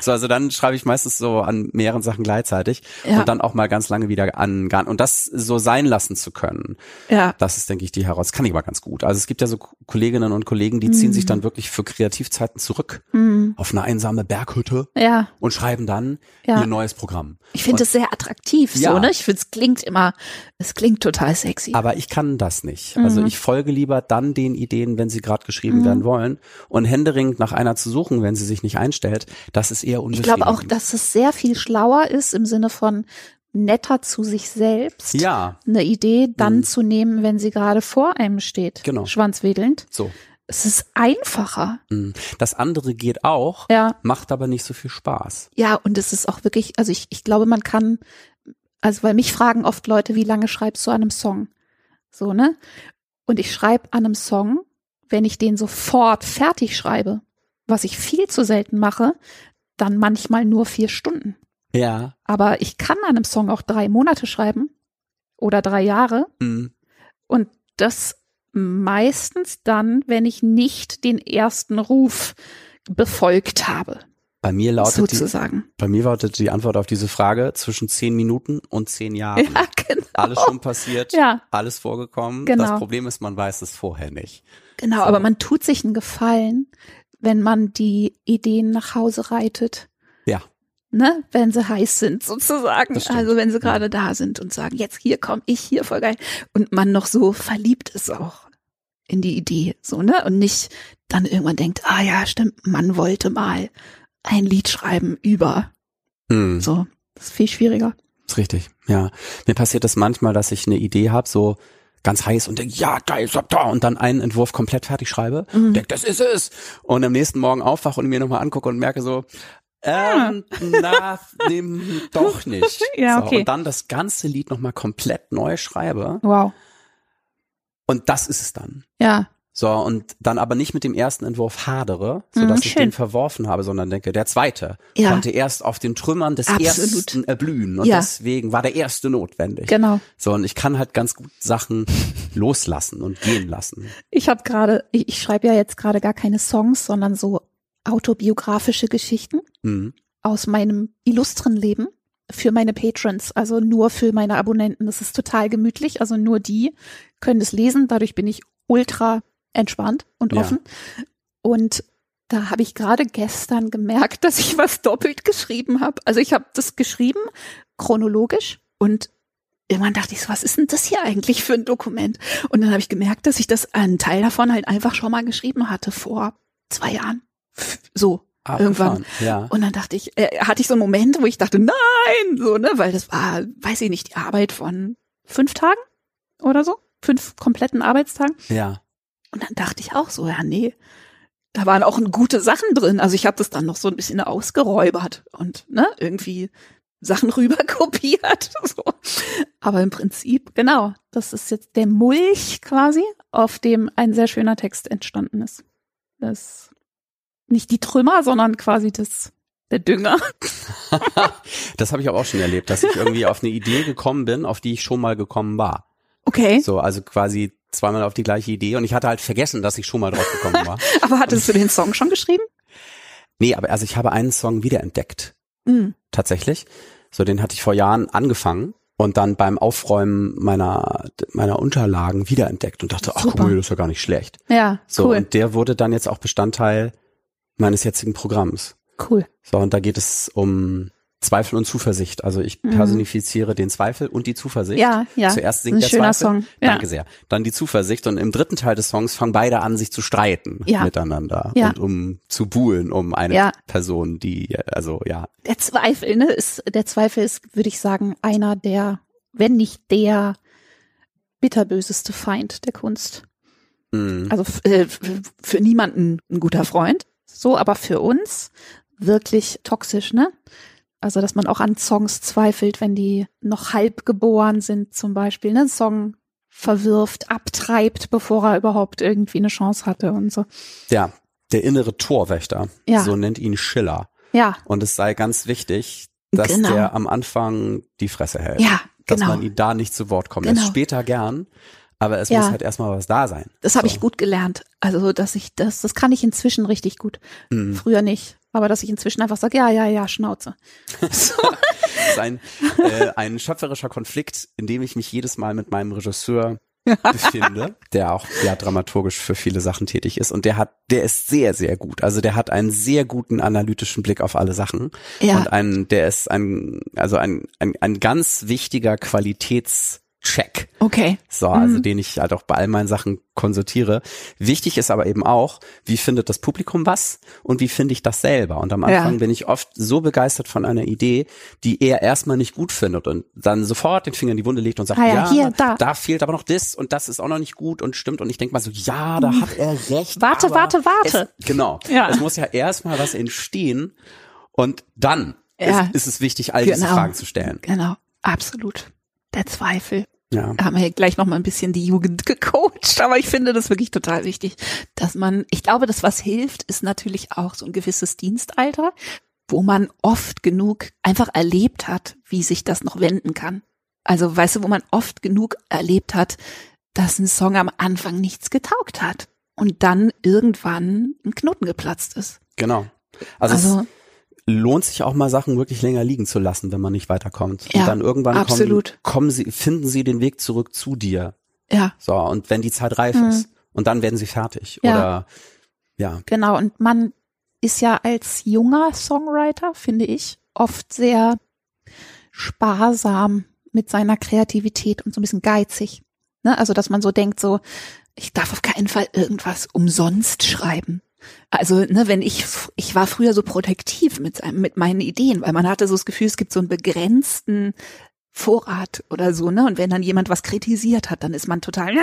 So, also dann schreibe ich meistens so an mehreren Sachen gleichzeitig Ja. und dann auch mal ganz lange wieder an und das so sein lassen zu können. ja. Das ist, denke ich, die heraus. Kann ich aber ganz gut. Also es gibt ja so Kolleginnen und Kollegen, die ziehen Mhm. sich dann wirklich für Kreativzeiten zurück Mhm. auf eine einsame Berghütte Ja. und schreiben dann Ja. ihr neues Programm. Ich finde es sehr attraktiv, Ja. so, ne? Ich finde es klingt immer, es klingt total sexy. Aber ich kann das nicht. Also Mhm. ich folge lieber dann den Ideen, wenn sie gerade geschrieben Mhm. werden wollen. Und händeringend nach einer zu suchen, wenn sie sich nicht einstellt, das ist eher ich unbefriedigend. glaube auch, dass es sehr viel schlauer ist im Sinne von netter zu sich selbst, Ja, eine Idee dann Mhm. zu nehmen, wenn sie gerade vor einem steht, Genau. schwanzwedelnd. so. Es ist einfacher. Mm. Das andere geht auch, Ja. macht aber nicht so viel Spaß. Ja, und es ist auch wirklich, also ich, ich glaube, man kann, also weil mich fragen oft Leute, wie lange schreibst du an einem Song? So, ne? Und ich schreibe an einem Song, wenn ich den sofort fertig schreibe, was ich viel zu selten mache, dann manchmal nur vier Stunden. Ja. Aber ich kann an einem Song auch drei Monate schreiben oder drei Jahre Mm. und das meistens dann, wenn ich nicht den ersten Ruf befolgt habe, Bei mir lautet die, sozusagen. bei mir lautet die Antwort auf diese Frage zwischen zehn Minuten und zehn Jahren. Ja, genau. Alles schon passiert, Ja. alles vorgekommen. Genau. Das Problem ist, man weiß es vorher nicht. Genau, So. aber man tut sich einen Gefallen, wenn man die Ideen nach Hause reitet. Ja. Ne, wenn sie heiß sind, sozusagen. Also wenn sie gerade da sind und sagen, jetzt hier komm ich hier voll geil. Und man noch so verliebt ist auch in die Idee, so, ne? Und nicht dann irgendwann denkt, ah ja, stimmt, man wollte mal ein Lied schreiben über. Mm. So, das ist viel schwieriger. Ist richtig, ja. Mir passiert das manchmal, dass ich eine Idee habe, so ganz heiß und denke, ja, geil, so, da und dann einen Entwurf komplett fertig schreibe, Mhm. denke, das ist es. Und am nächsten Morgen aufwache und mir nochmal angucke und merke so, ähm, na, nimm (laughs) doch nicht. Ja, so, okay. Und dann das ganze Lied nochmal komplett neu schreibe. Wow. Und das ist es dann. Ja, So, und dann aber nicht mit dem ersten Entwurf hadere, Mhm, sodass ich den verworfen habe, sondern denke, der zweite Ja. konnte erst auf den Trümmern des Absolut. ersten erblühen. Und Ja. deswegen war der erste notwendig. genau. So, und ich kann halt ganz gut Sachen (laughs) loslassen und gehen lassen. Ich habe gerade, ich, ich schreibe ja jetzt gerade gar keine Songs, sondern so autobiografische Geschichten Mhm. aus meinem illustren Leben für meine Patrons, also nur für meine Abonnenten. Das ist total gemütlich, also nur die können es lesen. Dadurch bin ich ultra entspannt und Ja. offen. Und da habe ich gerade gestern gemerkt, (laughs) dass ich was doppelt geschrieben habe. Also ich habe das geschrieben chronologisch und irgendwann dachte ich so, was ist denn das hier eigentlich für ein Dokument? Und dann habe ich gemerkt, dass ich das einen Teil davon halt einfach schon mal geschrieben hatte vor zwei Jahren. So Irgendwann. Abgefahren, Ja. und dann dachte ich, äh, hatte ich so einen Moment, wo ich dachte, nein, so, ne, weil das war, weiß ich nicht, die Arbeit von fünf Tagen oder so, fünf kompletten Arbeitstagen. Ja. Und dann dachte ich auch so, ja, nee, da waren auch gute Sachen drin. Also ich habe das dann noch so ein bisschen ausgeräubert und ne, irgendwie Sachen (laughs) rüber kopiert. (laughs) So. Aber im Prinzip, genau, das ist jetzt der Mulch quasi, auf dem ein sehr schöner Text entstanden ist. Das nicht die Trümmer, sondern quasi das der Dünger. (laughs) das habe ich aber auch schon erlebt, dass ich irgendwie auf eine Idee gekommen bin, auf die ich schon mal gekommen war. Okay. So, also quasi zweimal auf die gleiche Idee und ich hatte halt vergessen, dass ich schon mal drauf gekommen war. (laughs) aber hattest du den Song schon geschrieben? Nee, aber also ich habe einen Song wiederentdeckt. Mhm. Tatsächlich. So, den hatte ich vor Jahren angefangen und dann beim Aufräumen meiner meiner Unterlagen wiederentdeckt und dachte, ach cool, das ist ja gar nicht schlecht. Ja, so cool. und der wurde dann jetzt auch Bestandteil meines jetzigen Programms. Cool. So und da geht es um Zweifel und Zuversicht. Also ich Mhm. personifiziere den Zweifel und die Zuversicht. Ja, ja. Zuerst singt der schöner Zweifel. Song. Ja. Danke sehr. Dann die Zuversicht und im dritten Teil des Songs fangen beide an, sich zu streiten Ja. miteinander Ja. und um zu buhlen um eine Ja. Person, die also ja Der Zweifel, ne, ist, der Zweifel ist, würde ich sagen, einer der, wenn nicht der bitterböseste Feind der Kunst. mh, Also äh, für niemanden ein guter Freund, so, aber für uns wirklich toxisch, ne? Also, dass man auch an Songs zweifelt, wenn die noch halb geboren sind, zum Beispiel, ne? Ein Song verwirft, abtreibt, bevor er überhaupt irgendwie eine Chance hatte und so. ja der innere Torwächter. Ja. So nennt ihn Schiller. Ja, Und es sei ganz wichtig, dass Genau. der am Anfang die Fresse hält. ja, dass genau. man ihn da nicht zu Wort kommt. Genau. Erst später gern, aber es Ja. muss halt erstmal was da sein. Das habe So. ich gut gelernt. Also, dass ich das, das kann ich inzwischen richtig gut. Mhm. Früher nicht. Aber dass ich inzwischen einfach sage, ja, ja, ja, Schnauze. (laughs) So. Das ist ein, äh, ein schöpferischer Konflikt, in dem ich mich jedes Mal mit meinem Regisseur befinde, (laughs) der auch ja dramaturgisch für viele Sachen tätig ist und der hat, der ist sehr, sehr gut. Also der hat einen sehr guten analytischen Blick auf alle Sachen Ja. und ein, der ist ein, also ein, ein, ein ganz wichtiger Qualitätscheck. Okay. So, also den ich halt auch bei all meinen Sachen konsultiere. Wichtig ist aber eben auch, wie findet das Publikum was und wie finde ich das selber? Und am Ja. Anfang bin ich oft so begeistert von einer Idee, die er erstmal nicht gut findet und dann sofort den Finger in die Wunde legt und sagt, Ah ja, ja, hier, da. fehlt aber noch das und das ist auch noch nicht gut und stimmt. Und ich denke mal so, ja, da hat er recht. Warte, warte, warte. Es, genau. Ja. Es muss ja erstmal was entstehen und dann Ja. ist, ist es wichtig, all diese Genau. Fragen zu stellen. Genau. Absolut. Der Zweifel. Ja. Da haben wir gleich noch mal ein bisschen die Jugend (laughs) gecoacht, aber ich finde das wirklich total wichtig, dass man, ich glaube, das was hilft, ist natürlich auch so ein gewisses Dienstalter, wo man oft genug einfach erlebt hat, wie sich das noch wenden kann. Also, weißt du, wo man oft genug erlebt hat, dass ein Song am Anfang nichts getaugt hat und dann irgendwann ein Knoten geplatzt ist. Genau. Also, Also, lohnt sich auch mal Sachen wirklich länger liegen zu lassen, wenn man nicht weiterkommt. Ja, und dann irgendwann absolut. Kommen, kommen sie, finden sie den Weg zurück zu dir. ja, So, und wenn die Zeit reif Mhm. ist. Und dann werden sie fertig. Ja. Oder ja. Genau, und man ist ja als junger Songwriter, finde ich, oft sehr sparsam mit seiner Kreativität und so ein bisschen geizig. Ne? Also, dass man so denkt, so, ich darf auf keinen Fall irgendwas umsonst schreiben. Also, ne, wenn ich, ich war früher so protektiv mit, mit meinen Ideen, weil man hatte so das Gefühl, es gibt so einen begrenzten Vorrat oder so, ne? Und wenn dann jemand was kritisiert hat, dann ist man total,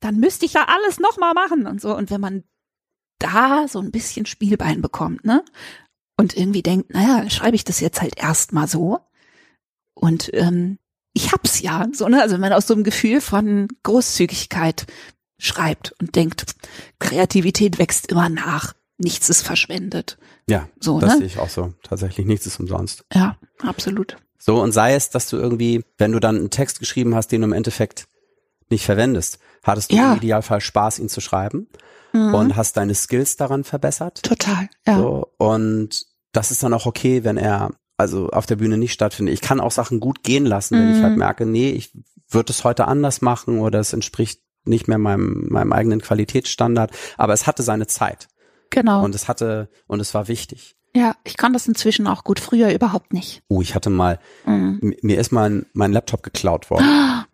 dann müsste ich ja alles nochmal machen und so. Und wenn man da so ein bisschen Spielbein bekommt, ne? Und irgendwie denkt, naja, schreibe ich das jetzt halt erstmal so. Und ähm, ich hab's ja, so, ne? Also wenn man aus so einem Gefühl von Großzügigkeit schreibt und denkt, Kreativität wächst immer nach, nichts ist verschwendet. Ja, So, das ne? sehe ich auch so. Tatsächlich nichts ist umsonst. Ja, absolut. So, und sei es, dass du irgendwie, wenn du dann einen Text geschrieben hast, den du im Endeffekt nicht verwendest, hattest du Ja. im Idealfall Spaß, ihn zu schreiben Mhm. und hast deine Skills daran verbessert. Total, ja. So, und das ist dann auch okay, wenn er also auf der Bühne nicht stattfindet. Ich kann auch Sachen gut gehen lassen, wenn ich Mhm. halt merke, nee, ich würde es heute anders machen oder es entspricht nicht mehr meinem, meinem eigenen Qualitätsstandard. Aber es hatte seine Zeit Genau. und es hatte, und es war wichtig. ja, ich kann das inzwischen auch gut, früher überhaupt nicht. Oh, ich hatte mal, Mhm. mir ist mein, mein Laptop geklaut worden (gasps)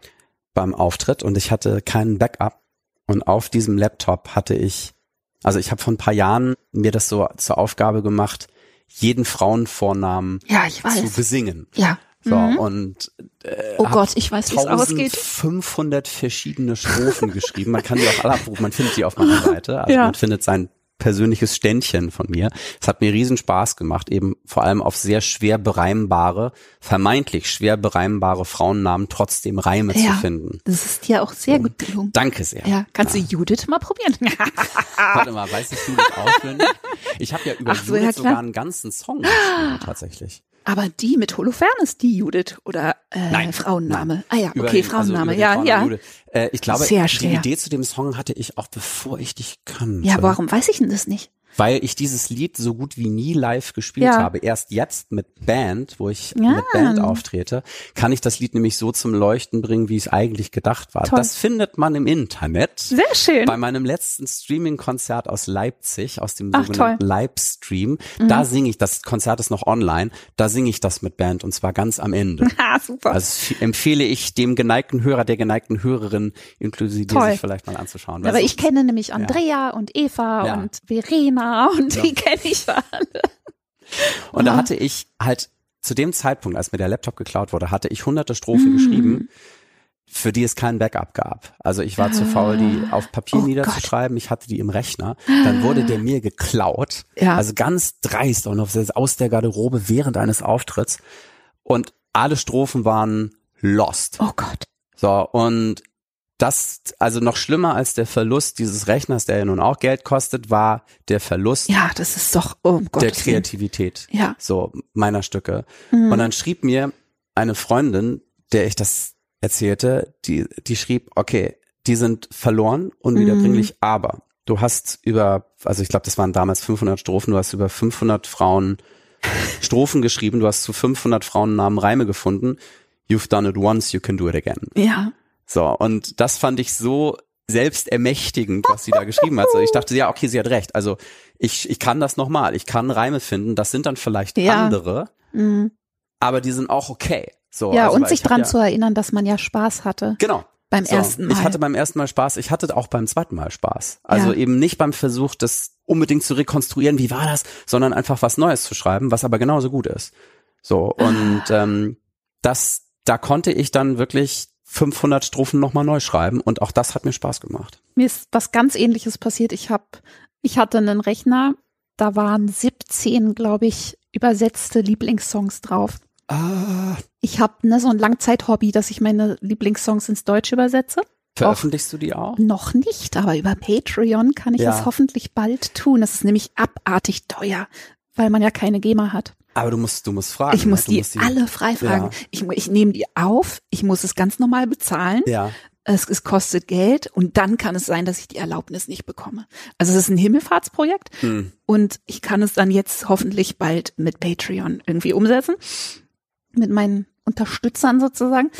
beim Auftritt und ich hatte keinen Backup. Und auf diesem Laptop hatte ich, also ich habe vor ein paar Jahren mir das so zur Aufgabe gemacht, jeden Frauenvornamen Ja, ich zu weiß. besingen. Ja. So, Mhm. und äh, Oh Gott, ich weiß, wie es ausgeht. 1500 verschiedene Strophen geschrieben. Man kann die auch alle abrufen, man findet die auf meiner Seite. Also Ja. man findet sein persönliches Ständchen von mir. Es hat mir riesen Spaß gemacht, eben vor allem auf sehr schwer bereimbare, vermeintlich schwer bereimbare Frauennamen trotzdem Reime Ja. zu finden. Das ist dir auch sehr gut gelungen. Danke sehr. Ja, kannst du Judith mal probieren? (laughs) (laughs) Warte mal, weiß ich Judith auswendig? Ich habe ja über Ach so, Judith ja, sogar einen ganzen Song geschrieben, tatsächlich. Aber die mit Holofernes, die Judith oder äh, Nein, Frauenname. Ah ja, okay, also Frauenname. den ja, ja. Äh, ich glaube, Sehr die. Idee zu dem Song hatte ich auch bevor ich dich kannte. Ja, warum weiß ich denn das nicht? Weil ich dieses Lied so gut wie nie live gespielt Ja. habe. Erst jetzt mit Band, wo ich Ja. mit Band auftrete, kann ich das Lied nämlich so zum Leuchten bringen, wie es eigentlich gedacht war. Toll. Das findet man im Internet. Sehr schön. Bei meinem letzten Streaming-Konzert aus Leipzig, aus dem Ach, sogenannten Livestream, Mhm. da singe ich, das Konzert ist noch online, da singe ich das mit Band und zwar ganz am Ende. (laughs) Ah, super. Also empfehle ich dem geneigten Hörer, der geneigten Hörerin, inklusive sich vielleicht mal anzuschauen. Aber ich kenne nämlich Andrea und Eva Ja. und Verena und die kenne ich alle. Und da Ah. hatte ich halt zu dem Zeitpunkt, als mir der Laptop geklaut wurde, hatte ich hunderte Strophen geschrieben, für die es kein Backup gab. Also ich war zu faul, die auf Papier Oh niederzuschreiben. Ich hatte die im Rechner. Dann wurde der mir geklaut. Ja. Also ganz dreist und aus der Garderobe während eines Auftritts. Und alle Strophen waren lost. Oh Gott. So, und das, also noch schlimmer als der Verlust dieses Rechners, der ja nun auch Geld kostet, war der Verlust Ja, das ist doch, oh der Gott. Kreativität Ja. so meiner Stücke. Mhm. Und dann schrieb mir eine Freundin, der ich das erzählte, die, die schrieb, okay, die sind verloren, unwiederbringlich, Mhm. aber du hast über, also ich glaube, das waren damals 500 Strophen, du hast über 500 Frauen (laughs) Strophen geschrieben, du hast zu 500 Frauennamen Reime gefunden. You've done it once, you can do it again. Ja. So, und das fand ich so selbstermächtigend, was sie da geschrieben hat. So, ich dachte, ja, okay, sie hat recht. Also ich, ich kann das nochmal. Ich kann Reime finden. Das sind dann vielleicht Ja. andere, Mhm. aber die sind auch okay. So, Ja, also, und sich dran ja, zu erinnern, dass man ja Spaß hatte Genau. beim So, ersten Mal. Ich hatte beim ersten Mal Spaß. Ich hatte auch beim zweiten Mal Spaß. Also Ja. eben nicht beim Versuch, das unbedingt zu rekonstruieren, wie war das, sondern einfach was Neues zu schreiben, was aber genauso gut ist. So, und Ah. ähm, das, da konnte ich dann wirklich 500 Strophen nochmal neu schreiben und auch das hat mir Spaß gemacht. Mir ist was ganz ähnliches passiert. Ich habe, ich hatte einen Rechner, da waren 17, glaube ich, übersetzte Lieblingssongs drauf. Ah. Ich habe ne, so ein Langzeithobby, dass ich meine Lieblingssongs ins Deutsche übersetze. Veröffentlichst du die auch? Noch nicht, aber über Patreon kann ich Ja. es hoffentlich bald tun. Das ist nämlich abartig teuer, weil man ja keine GEMA hat. Aber du musst, du musst fragen. Ich muss ne? die, du musst alle freifragen. Ja. Ich, ich nehme die auf, ich muss es ganz normal bezahlen. Ja. Es, es kostet Geld und dann kann es sein, dass ich die Erlaubnis nicht bekomme. Also es ist ein Himmelfahrtsprojekt Hm. und ich kann es dann jetzt hoffentlich bald mit Patreon irgendwie umsetzen. Mit meinen Unterstützern sozusagen.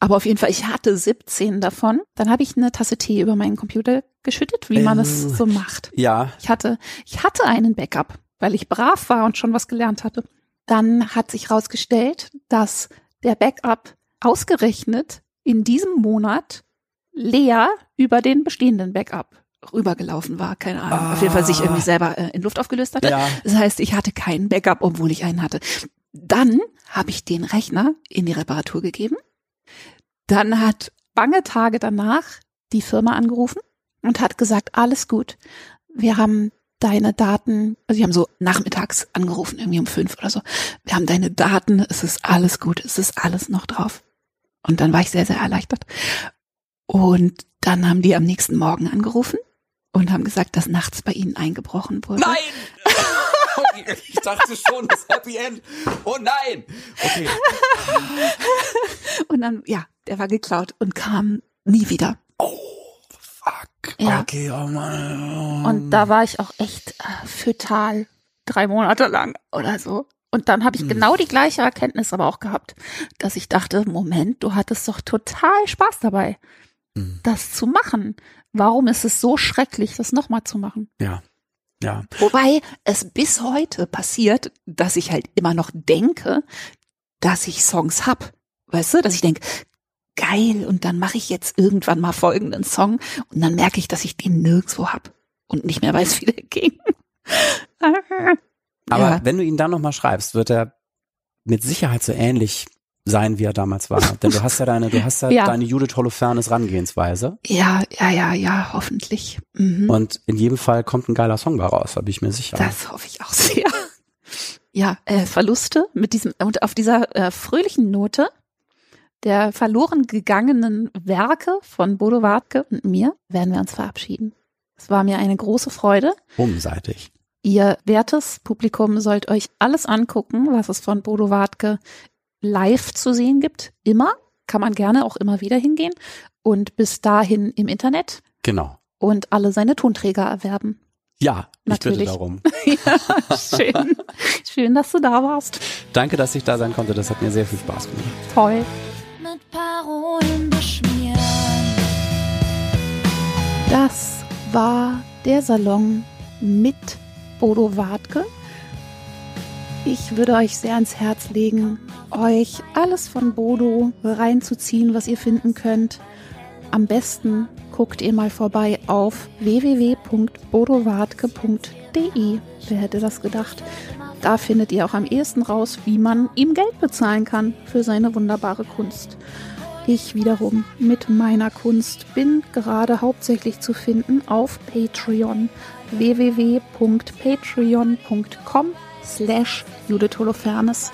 Aber auf jeden Fall, ich hatte 17 davon. Dann habe ich eine Tasse Tee über meinen Computer geschüttet, wie man es Ähm. so macht. Ja. Ich hatte, ich hatte einen Backup, weil ich brav war und schon was gelernt hatte. Dann hat sich herausgestellt, dass der Backup ausgerechnet in diesem Monat leer über den bestehenden Backup rübergelaufen war. Keine Ahnung. Auf jeden Fall sich irgendwie selber äh, in Luft aufgelöst hatte. Ja. Das heißt, ich hatte keinen Backup, obwohl ich einen hatte. Dann habe ich den Rechner in die Reparatur gegeben. Dann hat bange Tage danach die Firma angerufen und hat gesagt, alles gut. Wir haben deine Daten, also die haben so nachmittags angerufen, irgendwie um fünf oder so. Wir haben deine Daten, es ist alles gut, es ist alles noch drauf. Und dann war ich sehr, sehr erleichtert. Und dann haben die am nächsten Morgen angerufen und haben gesagt, dass nachts bei ihnen eingebrochen wurde. Nein! (laughs) ich dachte schon, das Happy End. Oh nein! Okay. (laughs) Und dann, ja, der war geklaut und kam nie wieder. Fuck. Ja. Okay, oh Mann. Und da war ich auch echt äh, fötal drei Monate lang oder so. Und dann habe ich Hm. genau die gleiche Erkenntnis aber auch gehabt, dass ich dachte, Moment, du hattest doch total Spaß dabei, Hm. das zu machen. Warum ist es so schrecklich, das nochmal zu machen? Ja. Ja. Wobei es bis heute passiert, dass ich halt immer noch denke, dass ich Songs hab. Weißt du, dass ich denke, geil, und dann mache ich jetzt irgendwann mal folgenden Song und dann merke ich, dass ich den nirgendwo hab und nicht mehr weiß, (laughs) wie der ging. (laughs) Aber ja. wenn du ihn dann nochmal schreibst, wird er mit Sicherheit so ähnlich sein, wie er damals war. (laughs) Denn du hast ja deine, du hast ja, Ja. deine Judith Holofernes Rangehensweise. Ja, ja, ja, ja, hoffentlich. Mhm. Und in jedem Fall kommt ein geiler Song bei raus, da bin ich mir sicher. Das hoffe ich auch sehr. Ja, äh, Verluste mit diesem und auf dieser äh, fröhlichen Note der verloren gegangenen Werke von Bodo Wartke und mir werden wir uns verabschieden. Es war mir eine große Freude. Umseitig. Ihr wertes Publikum sollt euch alles angucken, was es von Bodo Wartke live zu sehen gibt. Immer. Kann man gerne auch immer wieder hingehen. Und bis dahin im Internet Genau. und alle seine Tonträger erwerben. Ja, ich Natürlich. bitte darum. (laughs) ja, schön. Schön, dass du da warst. Danke, dass ich da sein konnte. Das hat mir sehr viel Spaß gemacht. Toll. Mit Parolen beschmieren. Das war der Salon mit Bodo Wartke. Ich würde euch sehr ans Herz legen, euch alles von Bodo reinzuziehen, was ihr finden könnt. Am besten guckt ihr mal vorbei auf www.bodowartke.de. Wer hätte das gedacht? Da findet ihr auch am ehesten raus, wie man ihm Geld bezahlen kann für seine wunderbare Kunst. Ich wiederum mit meiner Kunst bin gerade hauptsächlich zu finden auf Patreon www.patreon.com slash Judith Holofernes.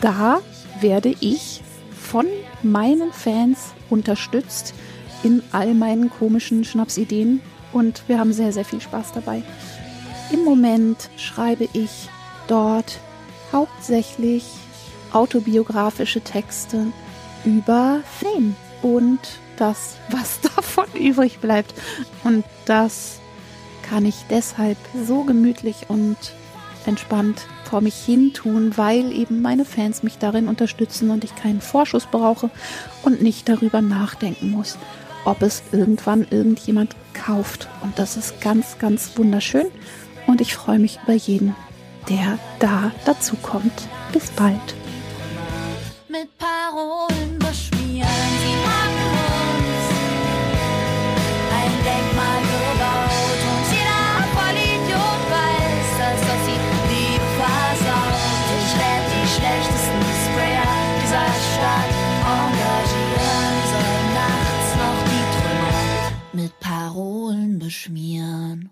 Da werde ich von meinen Fans unterstützt in all meinen komischen Schnapsideen und wir haben sehr, sehr viel Spaß dabei. Im Moment schreibe ich dort hauptsächlich autobiografische Texte über Fame und das, was (laughs) davon übrig bleibt. Und das kann ich deshalb so gemütlich und entspannt vor mich hin tun, weil eben meine Fans mich darin unterstützen und ich keinen Vorschuss brauche und nicht darüber nachdenken muss, ob es irgendwann irgendjemand kauft. Und das ist ganz, ganz wunderschön und ich freue mich über jeden, der da dazu kommt. Bis bald. Mit Parolen beschmieren sie haben uns ein Denkmal gebaut und jeder Vollidiot weiß, dass das die Liebe versaut. Ich werde die schlechtesten Sprayer dieser Stadt engagieren, soll nachts noch die Trümmer mit Parolen beschmieren.